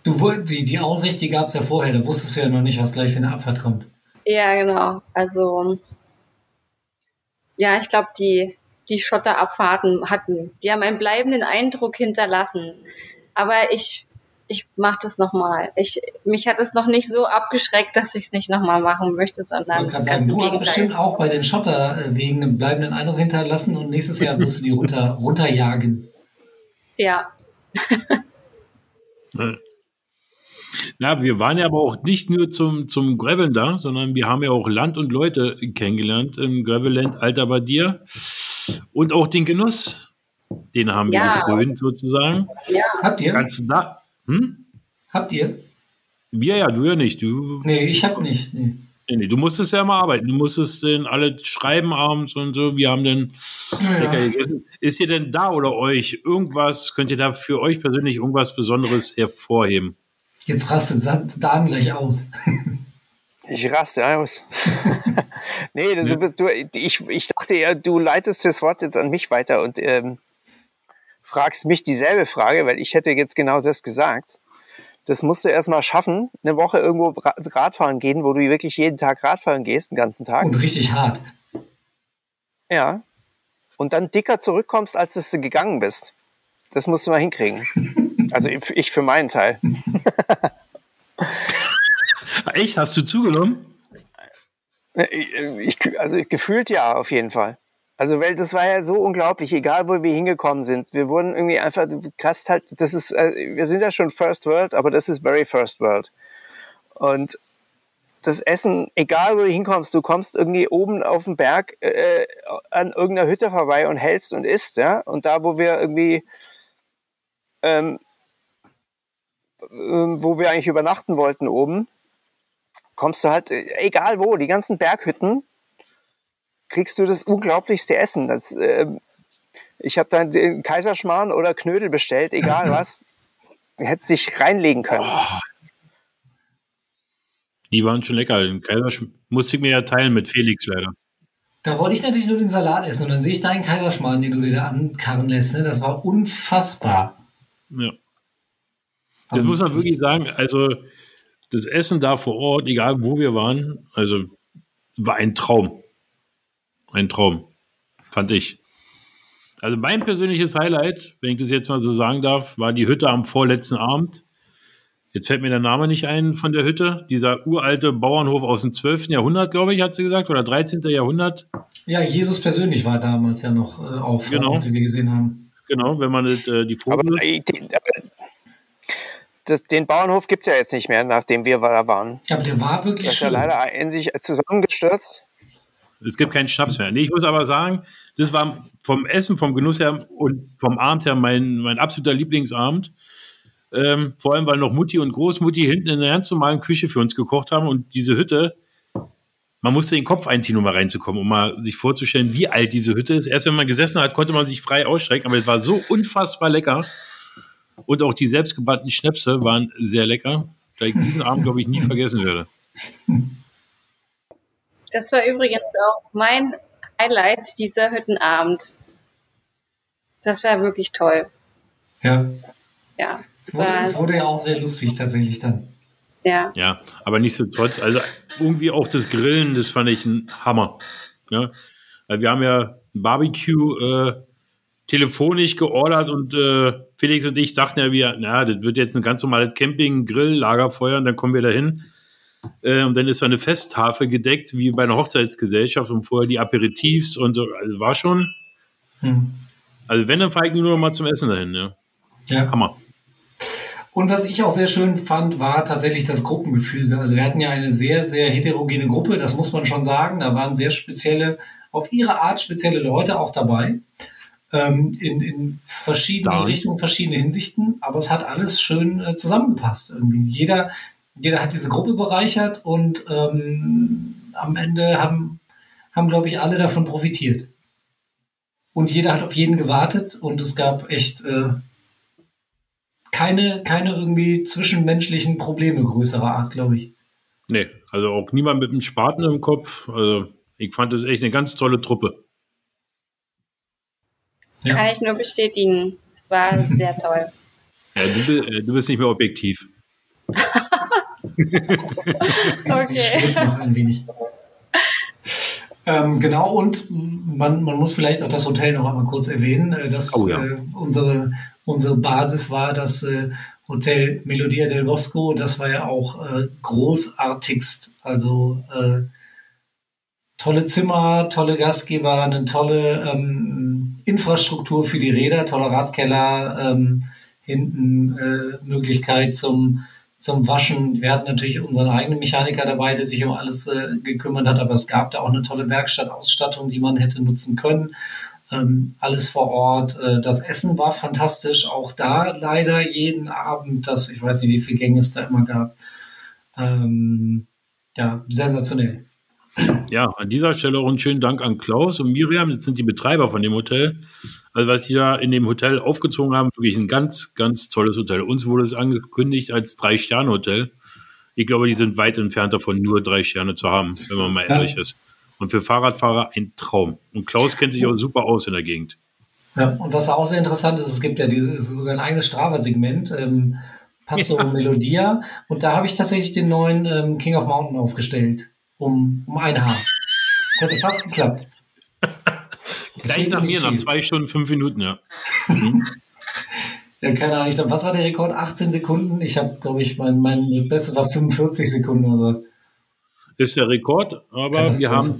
Du, die, die Aussicht, die gab es ja vorher. Da wusstest du ja noch nicht, was gleich für eine Abfahrt kommt. Ja, genau. Also ja, ich glaube, die, die Schotterabfahrten hatten, die haben einen bleibenden Eindruck hinterlassen. Aber ich, ich mache das nochmal. Ich, mich hat es noch nicht so abgeschreckt, dass ich es nicht nochmal machen möchte, sondern. Ich kann sagen, du hast bestimmt auch bei den Schotterwegen einen bleibenden Eindruck hinterlassen und nächstes Jahr wirst du die runter, runterjagen. Ja. Na, wir waren ja aber auch nicht nur zum, zum Graveln da, sondern wir haben ja auch Land und Leute kennengelernt im Gravelland Alter bei dir. Und auch den Genuss, den haben wir Ja. gefrönt sozusagen. Ja. Habt ihr? Kannst du da? Hm? Habt ihr? Wir ja, du ja nicht. Du, Nee, ich hab nicht. Nee. nee, nee, du musstest ja mal arbeiten. Du musstest denn alle schreiben abends und so. Wir haben dann lecker gegessen. Ist ihr denn da oder euch irgendwas, könnt ihr da für euch persönlich irgendwas Besonderes hervorheben? Jetzt rastet Dan gleich aus. Ich raste aus. nee, du, du, du, ich, ich dachte ja, du leitest das Wort jetzt an mich weiter und ähm, fragst mich dieselbe Frage, weil ich hätte jetzt genau das gesagt. Das musst du erstmal schaffen, eine Woche irgendwo Ra- Radfahren gehen, wo du wirklich jeden Tag Radfahren gehst, den ganzen Tag. Und richtig hart. Ja. Und dann dicker zurückkommst, als dass du gegangen bist. Das musst du mal hinkriegen. Also ich ich für meinen Teil. Echt? Hast du zugenommen? Ich, also gefühlt ja, auf jeden Fall. Also, weil das war ja so unglaublich, egal wo wir hingekommen sind. Wir wurden irgendwie einfach, du hast halt, das ist, äh, wir sind ja schon First World, aber das ist very First World. Und das Essen, egal wo du hinkommst, du kommst irgendwie oben auf dem Berg äh, an irgendeiner Hütte vorbei und hältst und isst, ja. Und da, wo wir irgendwie, ähm, wo wir eigentlich übernachten wollten oben, kommst du halt, äh, egal wo, die ganzen Berghütten, kriegst du das unglaublichste Essen. Das, ähm, ich habe dann den Kaiserschmarrn oder Knödel bestellt, egal was. Hättest dich reinlegen können. Die waren schon lecker. Den Kaisersch musste ich mir ja teilen mit Felix leider. Da wollte ich natürlich nur den Salat essen und dann sehe ich deinen Kaiserschmarrn, den du dir da ankarren lässt. Ne? Das war unfassbar. Ja. Das muss man wirklich sagen. Also das Essen da vor Ort, egal wo wir waren, also war ein Traum. Ein Traum, fand ich. Also mein persönliches Highlight, wenn ich das jetzt mal so sagen darf, war die Hütte am vorletzten Abend. Jetzt fällt mir der Name nicht ein von der Hütte. Dieser uralte Bauernhof aus dem 12. Jahrhundert, glaube ich, hat sie gesagt, oder 13. Jahrhundert. Ja, Jesus persönlich war damals ja noch äh, auch vor Genau. Ort, wie wir gesehen haben. Genau, wenn man das, äh, die Fotos. äh, aber das, den Bauernhof gibt's ja jetzt nicht mehr, nachdem wir da waren. Aber der war Der wirklich ist ja schön. leider in sich zusammengestürzt. Es gibt keinen Schnaps mehr. Nee, ich muss aber sagen, das war vom Essen, vom Genuss her und vom Abend her mein, mein absoluter Lieblingsabend. Ähm, vor allem, weil noch Mutti und Großmutti hinten in der ganz normalen Küche für uns gekocht haben und diese Hütte, man musste den Kopf einziehen, um mal reinzukommen, um mal sich vorzustellen, wie alt diese Hütte ist. Erst wenn man gesessen hat, konnte man sich frei ausstrecken, aber es war so unfassbar lecker. Und auch die selbstgebackenen Schnäpse waren sehr lecker, da ich diesen Abend, glaube ich, nie vergessen werde. Das war übrigens auch mein Highlight dieser Hüttenabend. Das war wirklich toll. Ja. Ja, Es wurde, es wurde ja auch sehr lustig tatsächlich dann. ja. Ja, aber nichtsdestotrotz, also irgendwie auch das Grillen, das fand ich ein Hammer. Ja, weil wir haben ja ein Barbecue äh, telefonisch geordert und äh, Felix und ich dachten ja, wir, na, das wird jetzt ein ganz normales Camping, Grill, Lagerfeuer und dann kommen wir dahin. Äh, und dann ist da eine Festtafel gedeckt, wie bei einer Hochzeitsgesellschaft und vorher die Aperitifs und so. Also war schon, Hm. also wenn, dann fahre ich nur noch mal zum Essen dahin. Ja. Ja. Hammer. Und was ich auch sehr schön fand, war tatsächlich das Gruppengefüge. Also wir hatten ja eine sehr, sehr heterogene Gruppe, das muss man schon sagen. Da waren sehr spezielle, auf ihre Art spezielle Leute auch dabei. Ähm, in, in verschiedene Klar. Richtungen, verschiedene Hinsichten. Aber es hat alles schön äh, zusammengepasst irgendwie. Jeder, jeder hat diese Gruppe bereichert und ähm, am Ende haben, haben glaube ich, alle davon profitiert. Und jeder hat auf jeden gewartet und es gab echt äh, keine, keine irgendwie zwischenmenschlichen Probleme größerer Art, glaube ich. Nee, also auch niemand mit einem Spaten im Kopf. Also ich fand das echt eine ganz tolle Truppe. Ja. Kann ich nur bestätigen. Es war sehr toll. Ja, du, äh, du bist nicht mehr objektiv. Okay. noch ein wenig. Ähm, genau, und man, man muss vielleicht auch das Hotel noch einmal kurz erwähnen, äh, dass Oh ja. äh, unsere, unsere Basis war das äh, Hotel Melodia del Bosco. Das war ja auch äh, großartigst. Also äh, tolle Zimmer, tolle Gastgeber, eine tolle ähm, Infrastruktur für die Räder, toller Radkeller, ähm, hinten äh, Möglichkeit zum, zum Waschen. Wir hatten natürlich unseren eigenen Mechaniker dabei, der sich um alles äh, gekümmert hat, aber es gab da auch eine tolle Werkstattausstattung, die man hätte nutzen können. Ähm, alles vor Ort. Äh, das Essen war fantastisch. Auch da leider jeden Abend, das, ich weiß nicht, wie viele Gänge es da immer gab. Ähm, ja, sensationell. Ja, an dieser Stelle auch einen schönen Dank an Klaus und Miriam. Das sind die Betreiber von dem Hotel. Also, was die da in dem Hotel aufgezogen haben, wirklich ein ganz, ganz tolles Hotel. Uns wurde es angekündigt als Drei-Sterne-Hotel. Ich glaube, die sind weit entfernt davon, nur drei Sterne zu haben, wenn man mal Ja. ehrlich ist. Und für Fahrradfahrer ein Traum. Und Klaus kennt sich auch super aus in der Gegend. Ja, und was auch sehr interessant ist, es gibt ja diese, sogar ein eigenes Strava-Segment, ähm, Passo Ja. Melodia. Und da habe ich tatsächlich den neuen ähm, King of Mountain aufgestellt. Um, um ein Haar. Das hätte fast geklappt. Gleich nach mir, nach zwei Stunden, fünf Minuten, ja. Ja, keine Ahnung. Ich glaub, was war der Rekord? 18 Sekunden? Ich habe, glaube ich, mein, mein Bestes war 45 Sekunden oder so. Ist der Rekord, aber wir haben,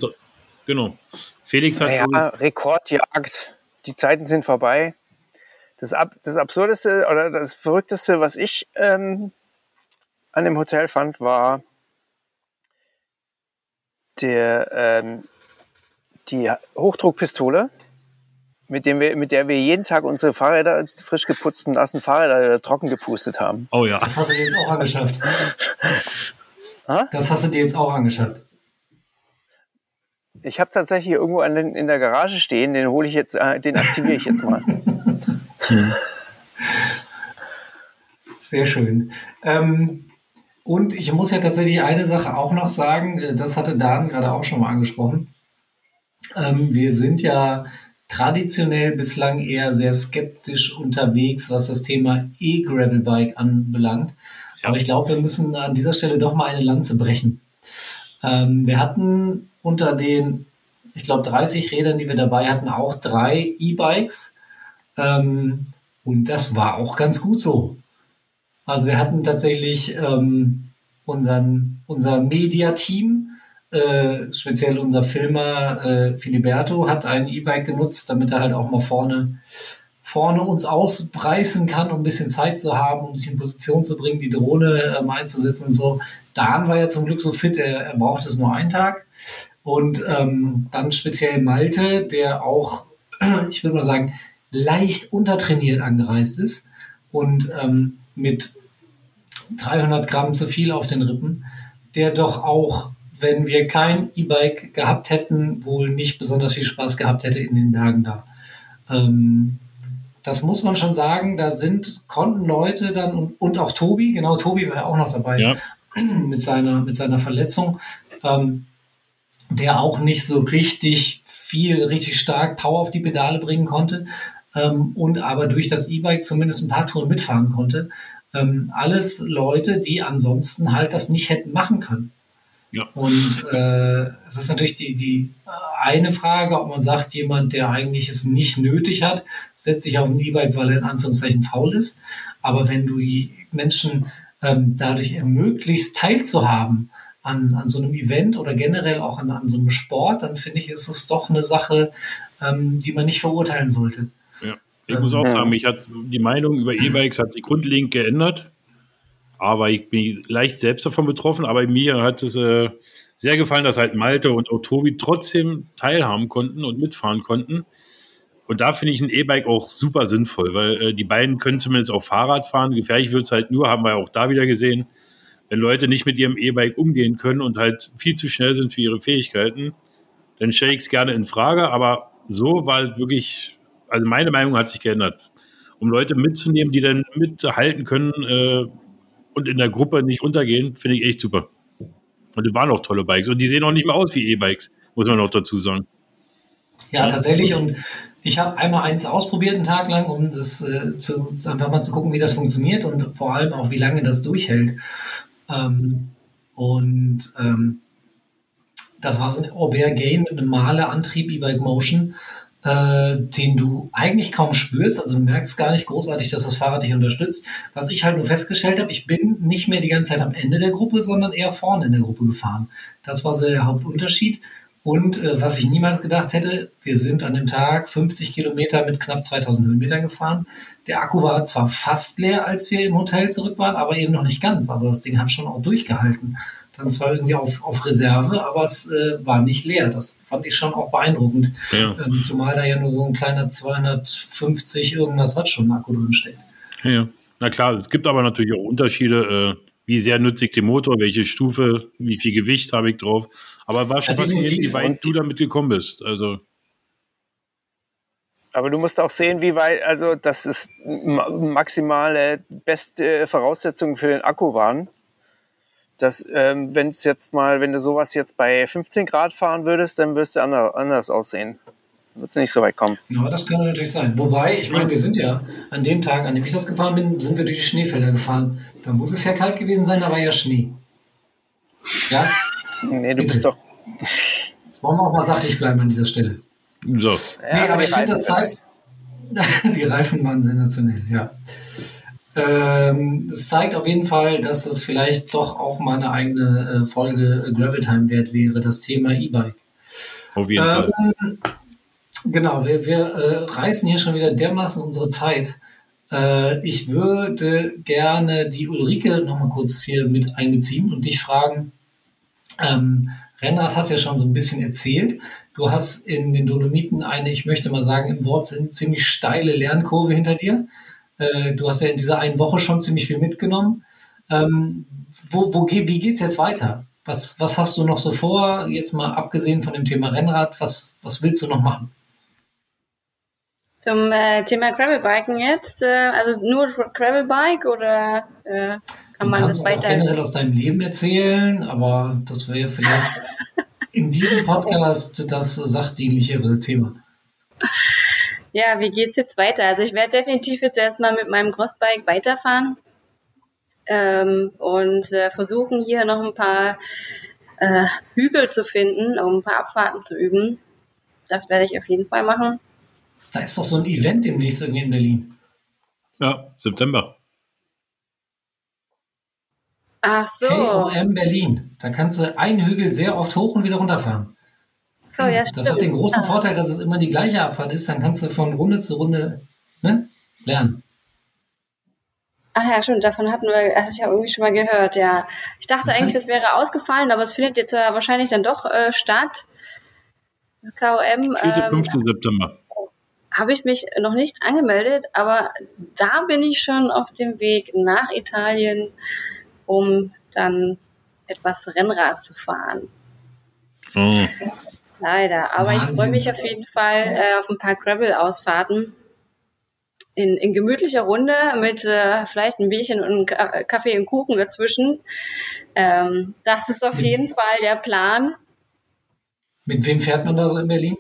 genau. Felix hat, Naja, Rekordjagd. Die Zeiten sind vorbei. Das, Ab das Absurdeste oder das Verrückteste, was ich ähm, an dem Hotel fand, war der, ähm, die Hochdruckpistole, mit, dem wir, mit der wir jeden Tag unsere Fahrräder, frisch geputzten, nassen Fahrräder trocken gepustet haben. oh ja, Das hast du dir jetzt auch angeschafft. Das hast du dir jetzt auch angeschafft. Ich habe tatsächlich irgendwo an den, in der Garage stehen, den hole ich jetzt, äh, den aktiviere ich jetzt mal. Sehr schön. Ähm, und ich muss ja tatsächlich eine Sache auch noch sagen, äh, das hatte Dan gerade auch schon mal angesprochen. Ähm, wir sind ja traditionell bislang eher sehr skeptisch unterwegs, was das Thema E-Gravelbike anbelangt. Ja. Aber ich glaube, wir müssen an dieser Stelle doch mal eine Lanze brechen. Ähm, wir hatten unter den, ich glaube, 30 Rädern, die wir dabei hatten, auch drei E-Bikes. Ähm, und das war auch ganz gut so. Also wir hatten tatsächlich ähm, unseren, unser Media-Team, äh, speziell unser Filmer äh, Filiberto, hat ein E-Bike genutzt, damit er halt auch mal vorne, vorne uns auspreisen kann, um ein bisschen Zeit zu haben, um sich in Position zu bringen, die Drohne ähm, einzusetzen und so. Dan war ja zum Glück so fit, er, er braucht es nur einen Tag. Und ähm, dann speziell Malte, der auch, ich würde mal sagen, leicht untertrainiert angereist ist und ähm, mit 300 Gramm zu viel auf den Rippen, der doch auch, wenn wir kein E-Bike gehabt hätten, wohl nicht besonders viel Spaß gehabt hätte in den Bergen da. Ähm, das muss man schon sagen, da sind, konnten Leute dann und, und auch Tobi, genau, Tobi war ja auch noch dabei ja. mit seiner, mit seiner Verletzung, ähm, der auch nicht so richtig viel, richtig stark Power auf die Pedale bringen konnte ähm, und aber durch das E-Bike zumindest ein paar Touren mitfahren konnte. Ähm, alles Leute, die ansonsten halt das nicht hätten machen können. Ja. Und äh, es ist natürlich die, die eine Frage, ob man sagt, jemand, der eigentlich es nicht nötig hat, setzt sich auf ein E-Bike, weil er in Anführungszeichen faul ist. Aber wenn du die Menschen ähm, dadurch ermöglicht, teilzuhaben an, an so einem Event oder generell auch an, an so einem Sport, dann finde ich, ist es doch eine Sache, ähm, die man nicht verurteilen sollte. Ja. Ich muss auch sagen, mich hat die Meinung über E-Bikes hat sich grundlegend geändert. Aber ich bin leicht selbst davon betroffen. Aber mir hat es äh, sehr gefallen, dass halt Malte und auch Tobi trotzdem teilhaben konnten und mitfahren konnten. Und da finde ich ein E-Bike auch super sinnvoll, weil äh, die beiden können zumindest auch Fahrrad fahren. Gefährlich wird es halt nur, haben wir auch da wieder gesehen, wenn Leute nicht mit ihrem E-Bike umgehen können und halt viel zu schnell sind für ihre Fähigkeiten, dann stelle ich es gerne in Frage. Aber so war halt wirklich, also meine Meinung hat sich geändert. Um Leute mitzunehmen, die dann mithalten können äh, und in der Gruppe nicht untergehen, finde ich echt super. Und die waren auch tolle Bikes. Und die sehen auch nicht mehr aus wie E-Bikes, muss man auch dazu sagen. Ja, tatsächlich. Und ich habe einmal eins ausprobiert, einen Tag lang, um das äh, zu, einfach mal zu gucken, wie das funktioniert und vor allem auch, wie lange das durchhält. Ähm, und ähm, das war so ein Aubert Gain mit einem Male-Antrieb E-Bike Motion, äh, den du eigentlich kaum spürst. Also du merkst gar nicht großartig, dass das Fahrrad dich unterstützt. Was ich halt nur festgestellt habe, ich bin nicht mehr die ganze Zeit am Ende der Gruppe, sondern eher vorne in der Gruppe gefahren. Das war so der Hauptunterschied. Und äh, was ich niemals gedacht hätte, wir sind an dem Tag 50 Kilometer mit knapp 2000 Höhenmetern gefahren. Der Akku war zwar fast leer, als wir im Hotel zurück waren, aber eben noch nicht ganz. Also das Ding hat schon auch durchgehalten. Dann zwar irgendwie auf, auf Reserve, aber es äh, war nicht leer. Das fand ich schon auch beeindruckend. Ja. Ähm, zumal da ja nur so ein kleiner 250 irgendwas Wattstunden Akku drin steckt. Ja, na klar, es gibt aber natürlich auch Unterschiede. Äh wie sehr nutze ich den Motor, welche Stufe, wie viel Gewicht habe ich drauf. Aber war schon ja, faszinierend, wie weit du damit gekommen bist. Also. Aber du musst auch sehen, wie weit, also das ist maximale beste Voraussetzungen für den Akku waren. Dass, ähm, wenn es jetzt mal, wenn du sowas jetzt bei 15 Grad fahren würdest, dann wirst du anders, anders aussehen wird es nicht so weit kommen. Ja, das kann natürlich sein. Wobei, ich meine, wir sind ja an dem Tag, an dem ich das gefahren bin, sind wir durch die Schneefelder gefahren. Da muss es ja kalt gewesen sein, da war ja Schnee. Ja? Nee, du Bitte. bist doch. Jetzt wollen wir auch mal sachlich bleiben an dieser Stelle. So. Nee, ja, aber ich finde, das zeigt. die Reifen waren sensationell, ja. Ähm, es zeigt auf jeden Fall, dass das vielleicht doch auch mal eine eigene äh, Folge Gravel Time wert wäre, das Thema E-Bike. Auf jeden ähm, Fall. Genau, wir, wir äh, reißen hier schon wieder dermaßen unsere Zeit. Äh, ich würde gerne die Ulrike noch mal kurz hier mit einbeziehen und dich fragen. Ähm, Rennrad hast ja schon so ein bisschen erzählt. Du hast in den Dolomiten eine, ich möchte mal sagen, im Wortsinn ziemlich steile Lernkurve hinter dir. Äh, du hast ja in dieser einen Woche schon ziemlich viel mitgenommen. Ähm, wo, wo, wie geht's jetzt weiter? Was, was hast du noch so vor? Jetzt mal abgesehen von dem Thema Rennrad, was, was willst du noch machen? Zum äh, Thema Gravelbiken jetzt, äh, also nur Gravelbike oder äh, kann man das weiter? Auch generell aus deinem Leben erzählen, aber das wäre vielleicht in diesem Podcast das sachdienlichere Thema. Ja, wie geht's jetzt weiter? Also ich werde definitiv jetzt erstmal mit meinem Crossbike weiterfahren ähm, und äh, versuchen hier noch ein paar äh, Hügel zu finden, um ein paar Abfahrten zu üben. Das werde ich auf jeden Fall machen. Da ist doch so ein Event demnächst irgendwie in Berlin. Ja, September. Ach so. KOM Berlin. Da kannst du einen Hügel sehr oft hoch und wieder runterfahren. So, ja, stimmt. Das hat den großen Vorteil, dass es immer die gleiche Abfahrt ist. Dann kannst du von Runde zu Runde ne, lernen. Ach ja, stimmt, davon hatten wir, hatte ich ja irgendwie schon mal gehört, ja. Ich dachte eigentlich, das wäre ausgefallen, aber es findet jetzt wahrscheinlich dann doch äh, statt. Das KOM. 4. Ähm, 5. September habe ich mich noch nicht angemeldet, aber da bin ich schon auf dem Weg nach Italien, um dann etwas Rennrad zu fahren. Oh. Leider, aber Wahnsinn. ich freue mich auf jeden Fall äh, auf ein paar Gravel-Ausfahrten. In, in, gemütlicher Runde mit äh, vielleicht ein Bierchen und Kaffee und Kuchen dazwischen. Ähm, das ist auf jeden Fall der Plan. Mit wem fährt man da so in Berlin?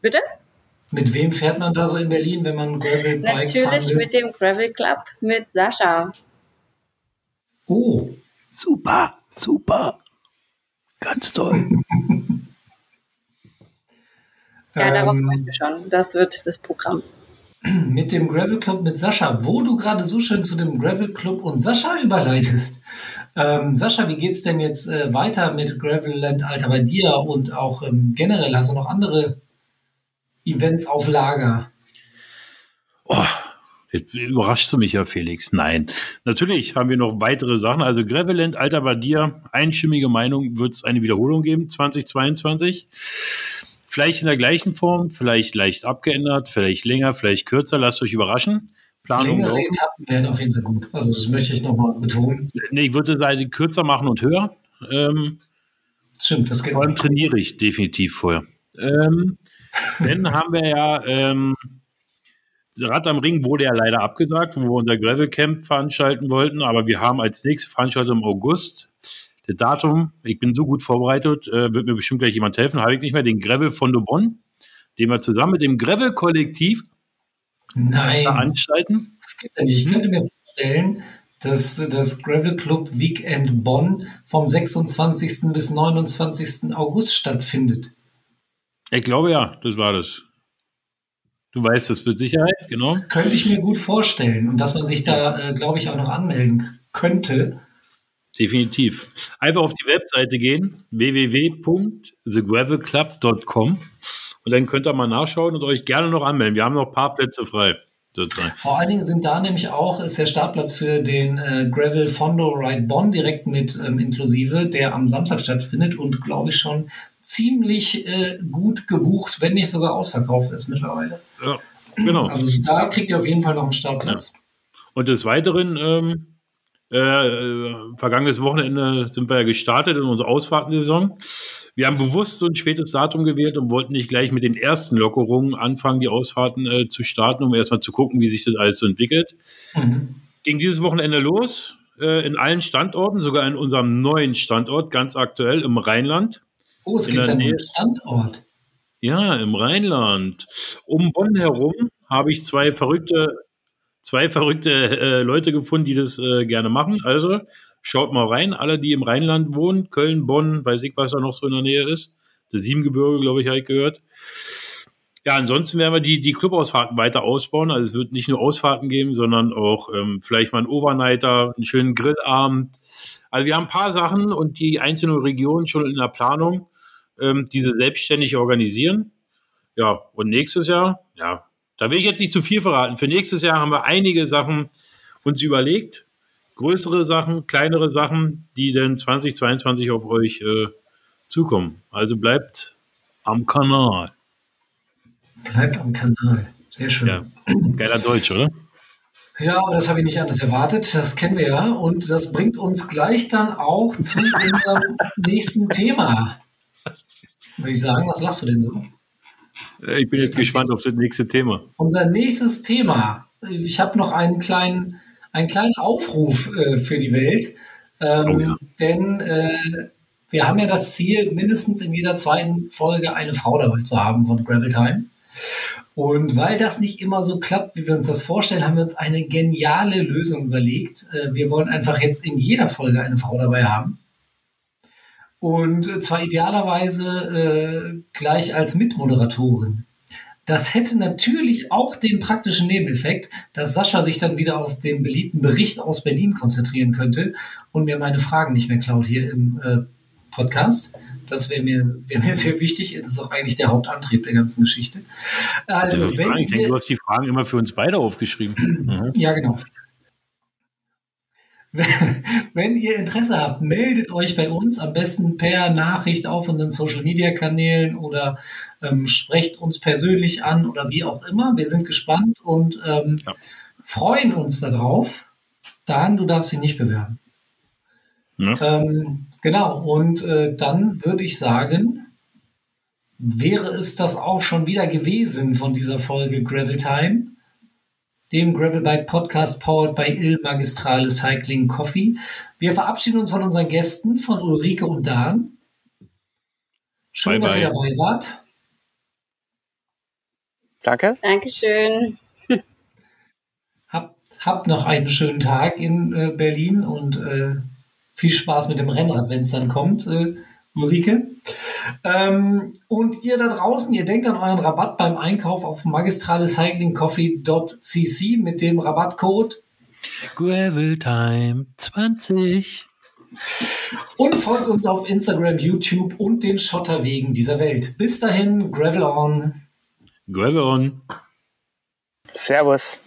Bitte? Mit wem fährt man da so in Berlin, wenn man Gravel Bike Natürlich mit dem Gravel Club mit Sascha. Oh, super, super. Ganz toll. ja, darauf ähm, freue ich mich schon. Das wird das Programm. Mit dem Gravel Club mit Sascha, wo du gerade so schön zu dem Gravel Club und Sascha überleitest. Ähm, Sascha, wie geht's denn jetzt äh, weiter mit Gravel Land Alter bei dir und auch ähm, generell? Hast du noch andere Events auf Lager? Oh, jetzt überraschst du mich ja, Felix. Nein, natürlich haben wir noch weitere Sachen. Also Graveland, Alter Badir, einschimmige Meinung, wird es eine Wiederholung geben 2022. Vielleicht in der gleichen Form, vielleicht leicht abgeändert, vielleicht länger, vielleicht kürzer. Lasst euch überraschen. Planung Längere Etappen wären auf jeden Fall gut. Also das möchte ich nochmal betonen. Nee, ich würde sagen, kürzer machen und höher. Ähm, Stimmt, das geht. Vor allem trainiere ich definitiv vorher. Ähm, dann haben wir ja ähm, Rad am Ring wurde ja leider abgesagt, wo wir unser Gravel Camp veranstalten wollten, aber wir haben als nächste Veranstaltung im August das Datum, ich bin so gut vorbereitet, äh, wird mir bestimmt gleich jemand helfen, habe ich nicht mehr den Gravel von Bonn, den wir zusammen mit dem Gravel Kollektiv Nein. veranstalten. Das geht ja nicht. Ich könnte mir vorstellen, das, das Gravel Club Weekend Bonn vom 26. bis 29. August stattfindet. Ich glaube ja, das war das. Du weißt das mit Sicherheit, genau. Könnte ich mir gut vorstellen und dass man sich da, äh, glaube ich, auch noch anmelden könnte. Definitiv. Einfach auf die Webseite gehen, www.thegravelclub.com und dann könnt ihr mal nachschauen und euch gerne noch anmelden. Wir haben noch ein paar Plätze frei. Sozusagen. Vor allen Dingen sind da nämlich auch, ist der Startplatz für den äh, Gravel Fondo Ride Bonn direkt mit ähm, inklusive, der am Samstag stattfindet und glaube ich schon ziemlich äh, gut gebucht, wenn nicht sogar ausverkauft ist mittlerweile. Ja, genau. Also da kriegt ihr auf jeden Fall noch einen Startplatz. Ja. Und des Weiteren, ähm, äh, vergangenes Wochenende sind wir ja gestartet in unserer Ausfahrtensaison. Wir haben bewusst so ein spätes Datum gewählt und wollten nicht gleich mit den ersten Lockerungen anfangen, die Ausfahrten äh, zu starten, um erstmal zu gucken, wie sich das alles so entwickelt. Mhm. Ging dieses Wochenende los, äh, in allen Standorten, sogar in unserem neuen Standort, ganz aktuell im Rheinland. Oh, es gibt einen neuen Standort. Ja, im Rheinland. Um Bonn herum habe ich zwei verrückte zwei verrückte äh, Leute gefunden, die das äh, gerne machen. Also schaut mal rein, alle, die im Rheinland wohnen, Köln, Bonn, weiß ich, was da noch so in der Nähe ist. Das Siebengebirge, glaube ich, habe ich gehört. Ja, ansonsten werden wir die, die Clubausfahrten weiter ausbauen. Also es wird nicht nur Ausfahrten geben, sondern auch ähm, vielleicht mal ein Overnighter, einen schönen Grillabend. Also wir haben ein paar Sachen und die einzelnen Regionen schon in der Planung, ähm, diese selbstständig organisieren. Ja, und nächstes Jahr, ja, da will ich jetzt nicht zu viel verraten. Für nächstes Jahr haben wir einige Sachen uns überlegt. Größere Sachen, kleinere Sachen, die dann 2022 auf euch äh, zukommen. Also bleibt am Kanal. Bleibt am Kanal. Sehr schön. Ja. Geiler Deutsch, oder? Ja, aber das habe ich nicht anders erwartet. Das kennen wir ja. Und das bringt uns gleich dann auch zu unserem nächsten Thema. Würde ich sagen, was lachst du denn so? Ich bin jetzt gespannt auf das nächste Thema. Unser nächstes Thema. Ich habe noch einen kleinen, einen kleinen Aufruf äh, für die Welt. Ähm, oh ja. Denn äh, wir haben ja das Ziel, mindestens in jeder zweiten Folge eine Frau dabei zu haben von Gravel Time. Und weil das nicht immer so klappt, wie wir uns das vorstellen, haben wir uns eine geniale Lösung überlegt. Äh, wir wollen einfach jetzt in jeder Folge eine Frau dabei haben. Und zwar idealerweise äh, gleich als Mitmoderatorin. Das hätte natürlich auch den praktischen Nebeneffekt, dass Sascha sich dann wieder auf den beliebten Bericht aus Berlin konzentrieren könnte und mir meine Fragen nicht mehr klaut hier im äh, Podcast. Das wäre mir, wär mir sehr wichtig. Das ist auch eigentlich der Hauptantrieb der ganzen Geschichte. Also, also wenn ich denke, du hast die Fragen immer für uns beide aufgeschrieben. Mhm. Ja, genau. Wenn ihr Interesse habt, meldet euch bei uns am besten per Nachricht auf unseren Social Media Kanälen oder ähm, sprecht uns persönlich an oder wie auch immer. Wir sind gespannt und ähm, ja. freuen uns darauf. Dan, du darfst dich nicht bewerben. Ja. Ähm, genau, und äh, dann würde ich sagen, wäre es das auch schon wieder gewesen von dieser Folge Gravel Time dem Gravelbike Podcast powered by Il Magistrale Cycling Coffee. Wir verabschieden uns von unseren Gästen, von Ulrike und Dan. Schön, bye, dass bye. ihr dabei wart. Danke. Dankeschön. Habt, habt noch einen schönen Tag in äh, Berlin und äh, viel Spaß mit dem Rennrad, wenn es dann kommt. Äh, Ulrike. Ähm, und ihr da draußen, ihr denkt an euren Rabatt beim Einkauf auf magistralecyclingcoffee.cc mit dem Rabattcode Graveltime 20. Und folgt uns auf Instagram, YouTube und den Schotterwegen dieser Welt. Bis dahin, Gravel on. Gravel on. Servus.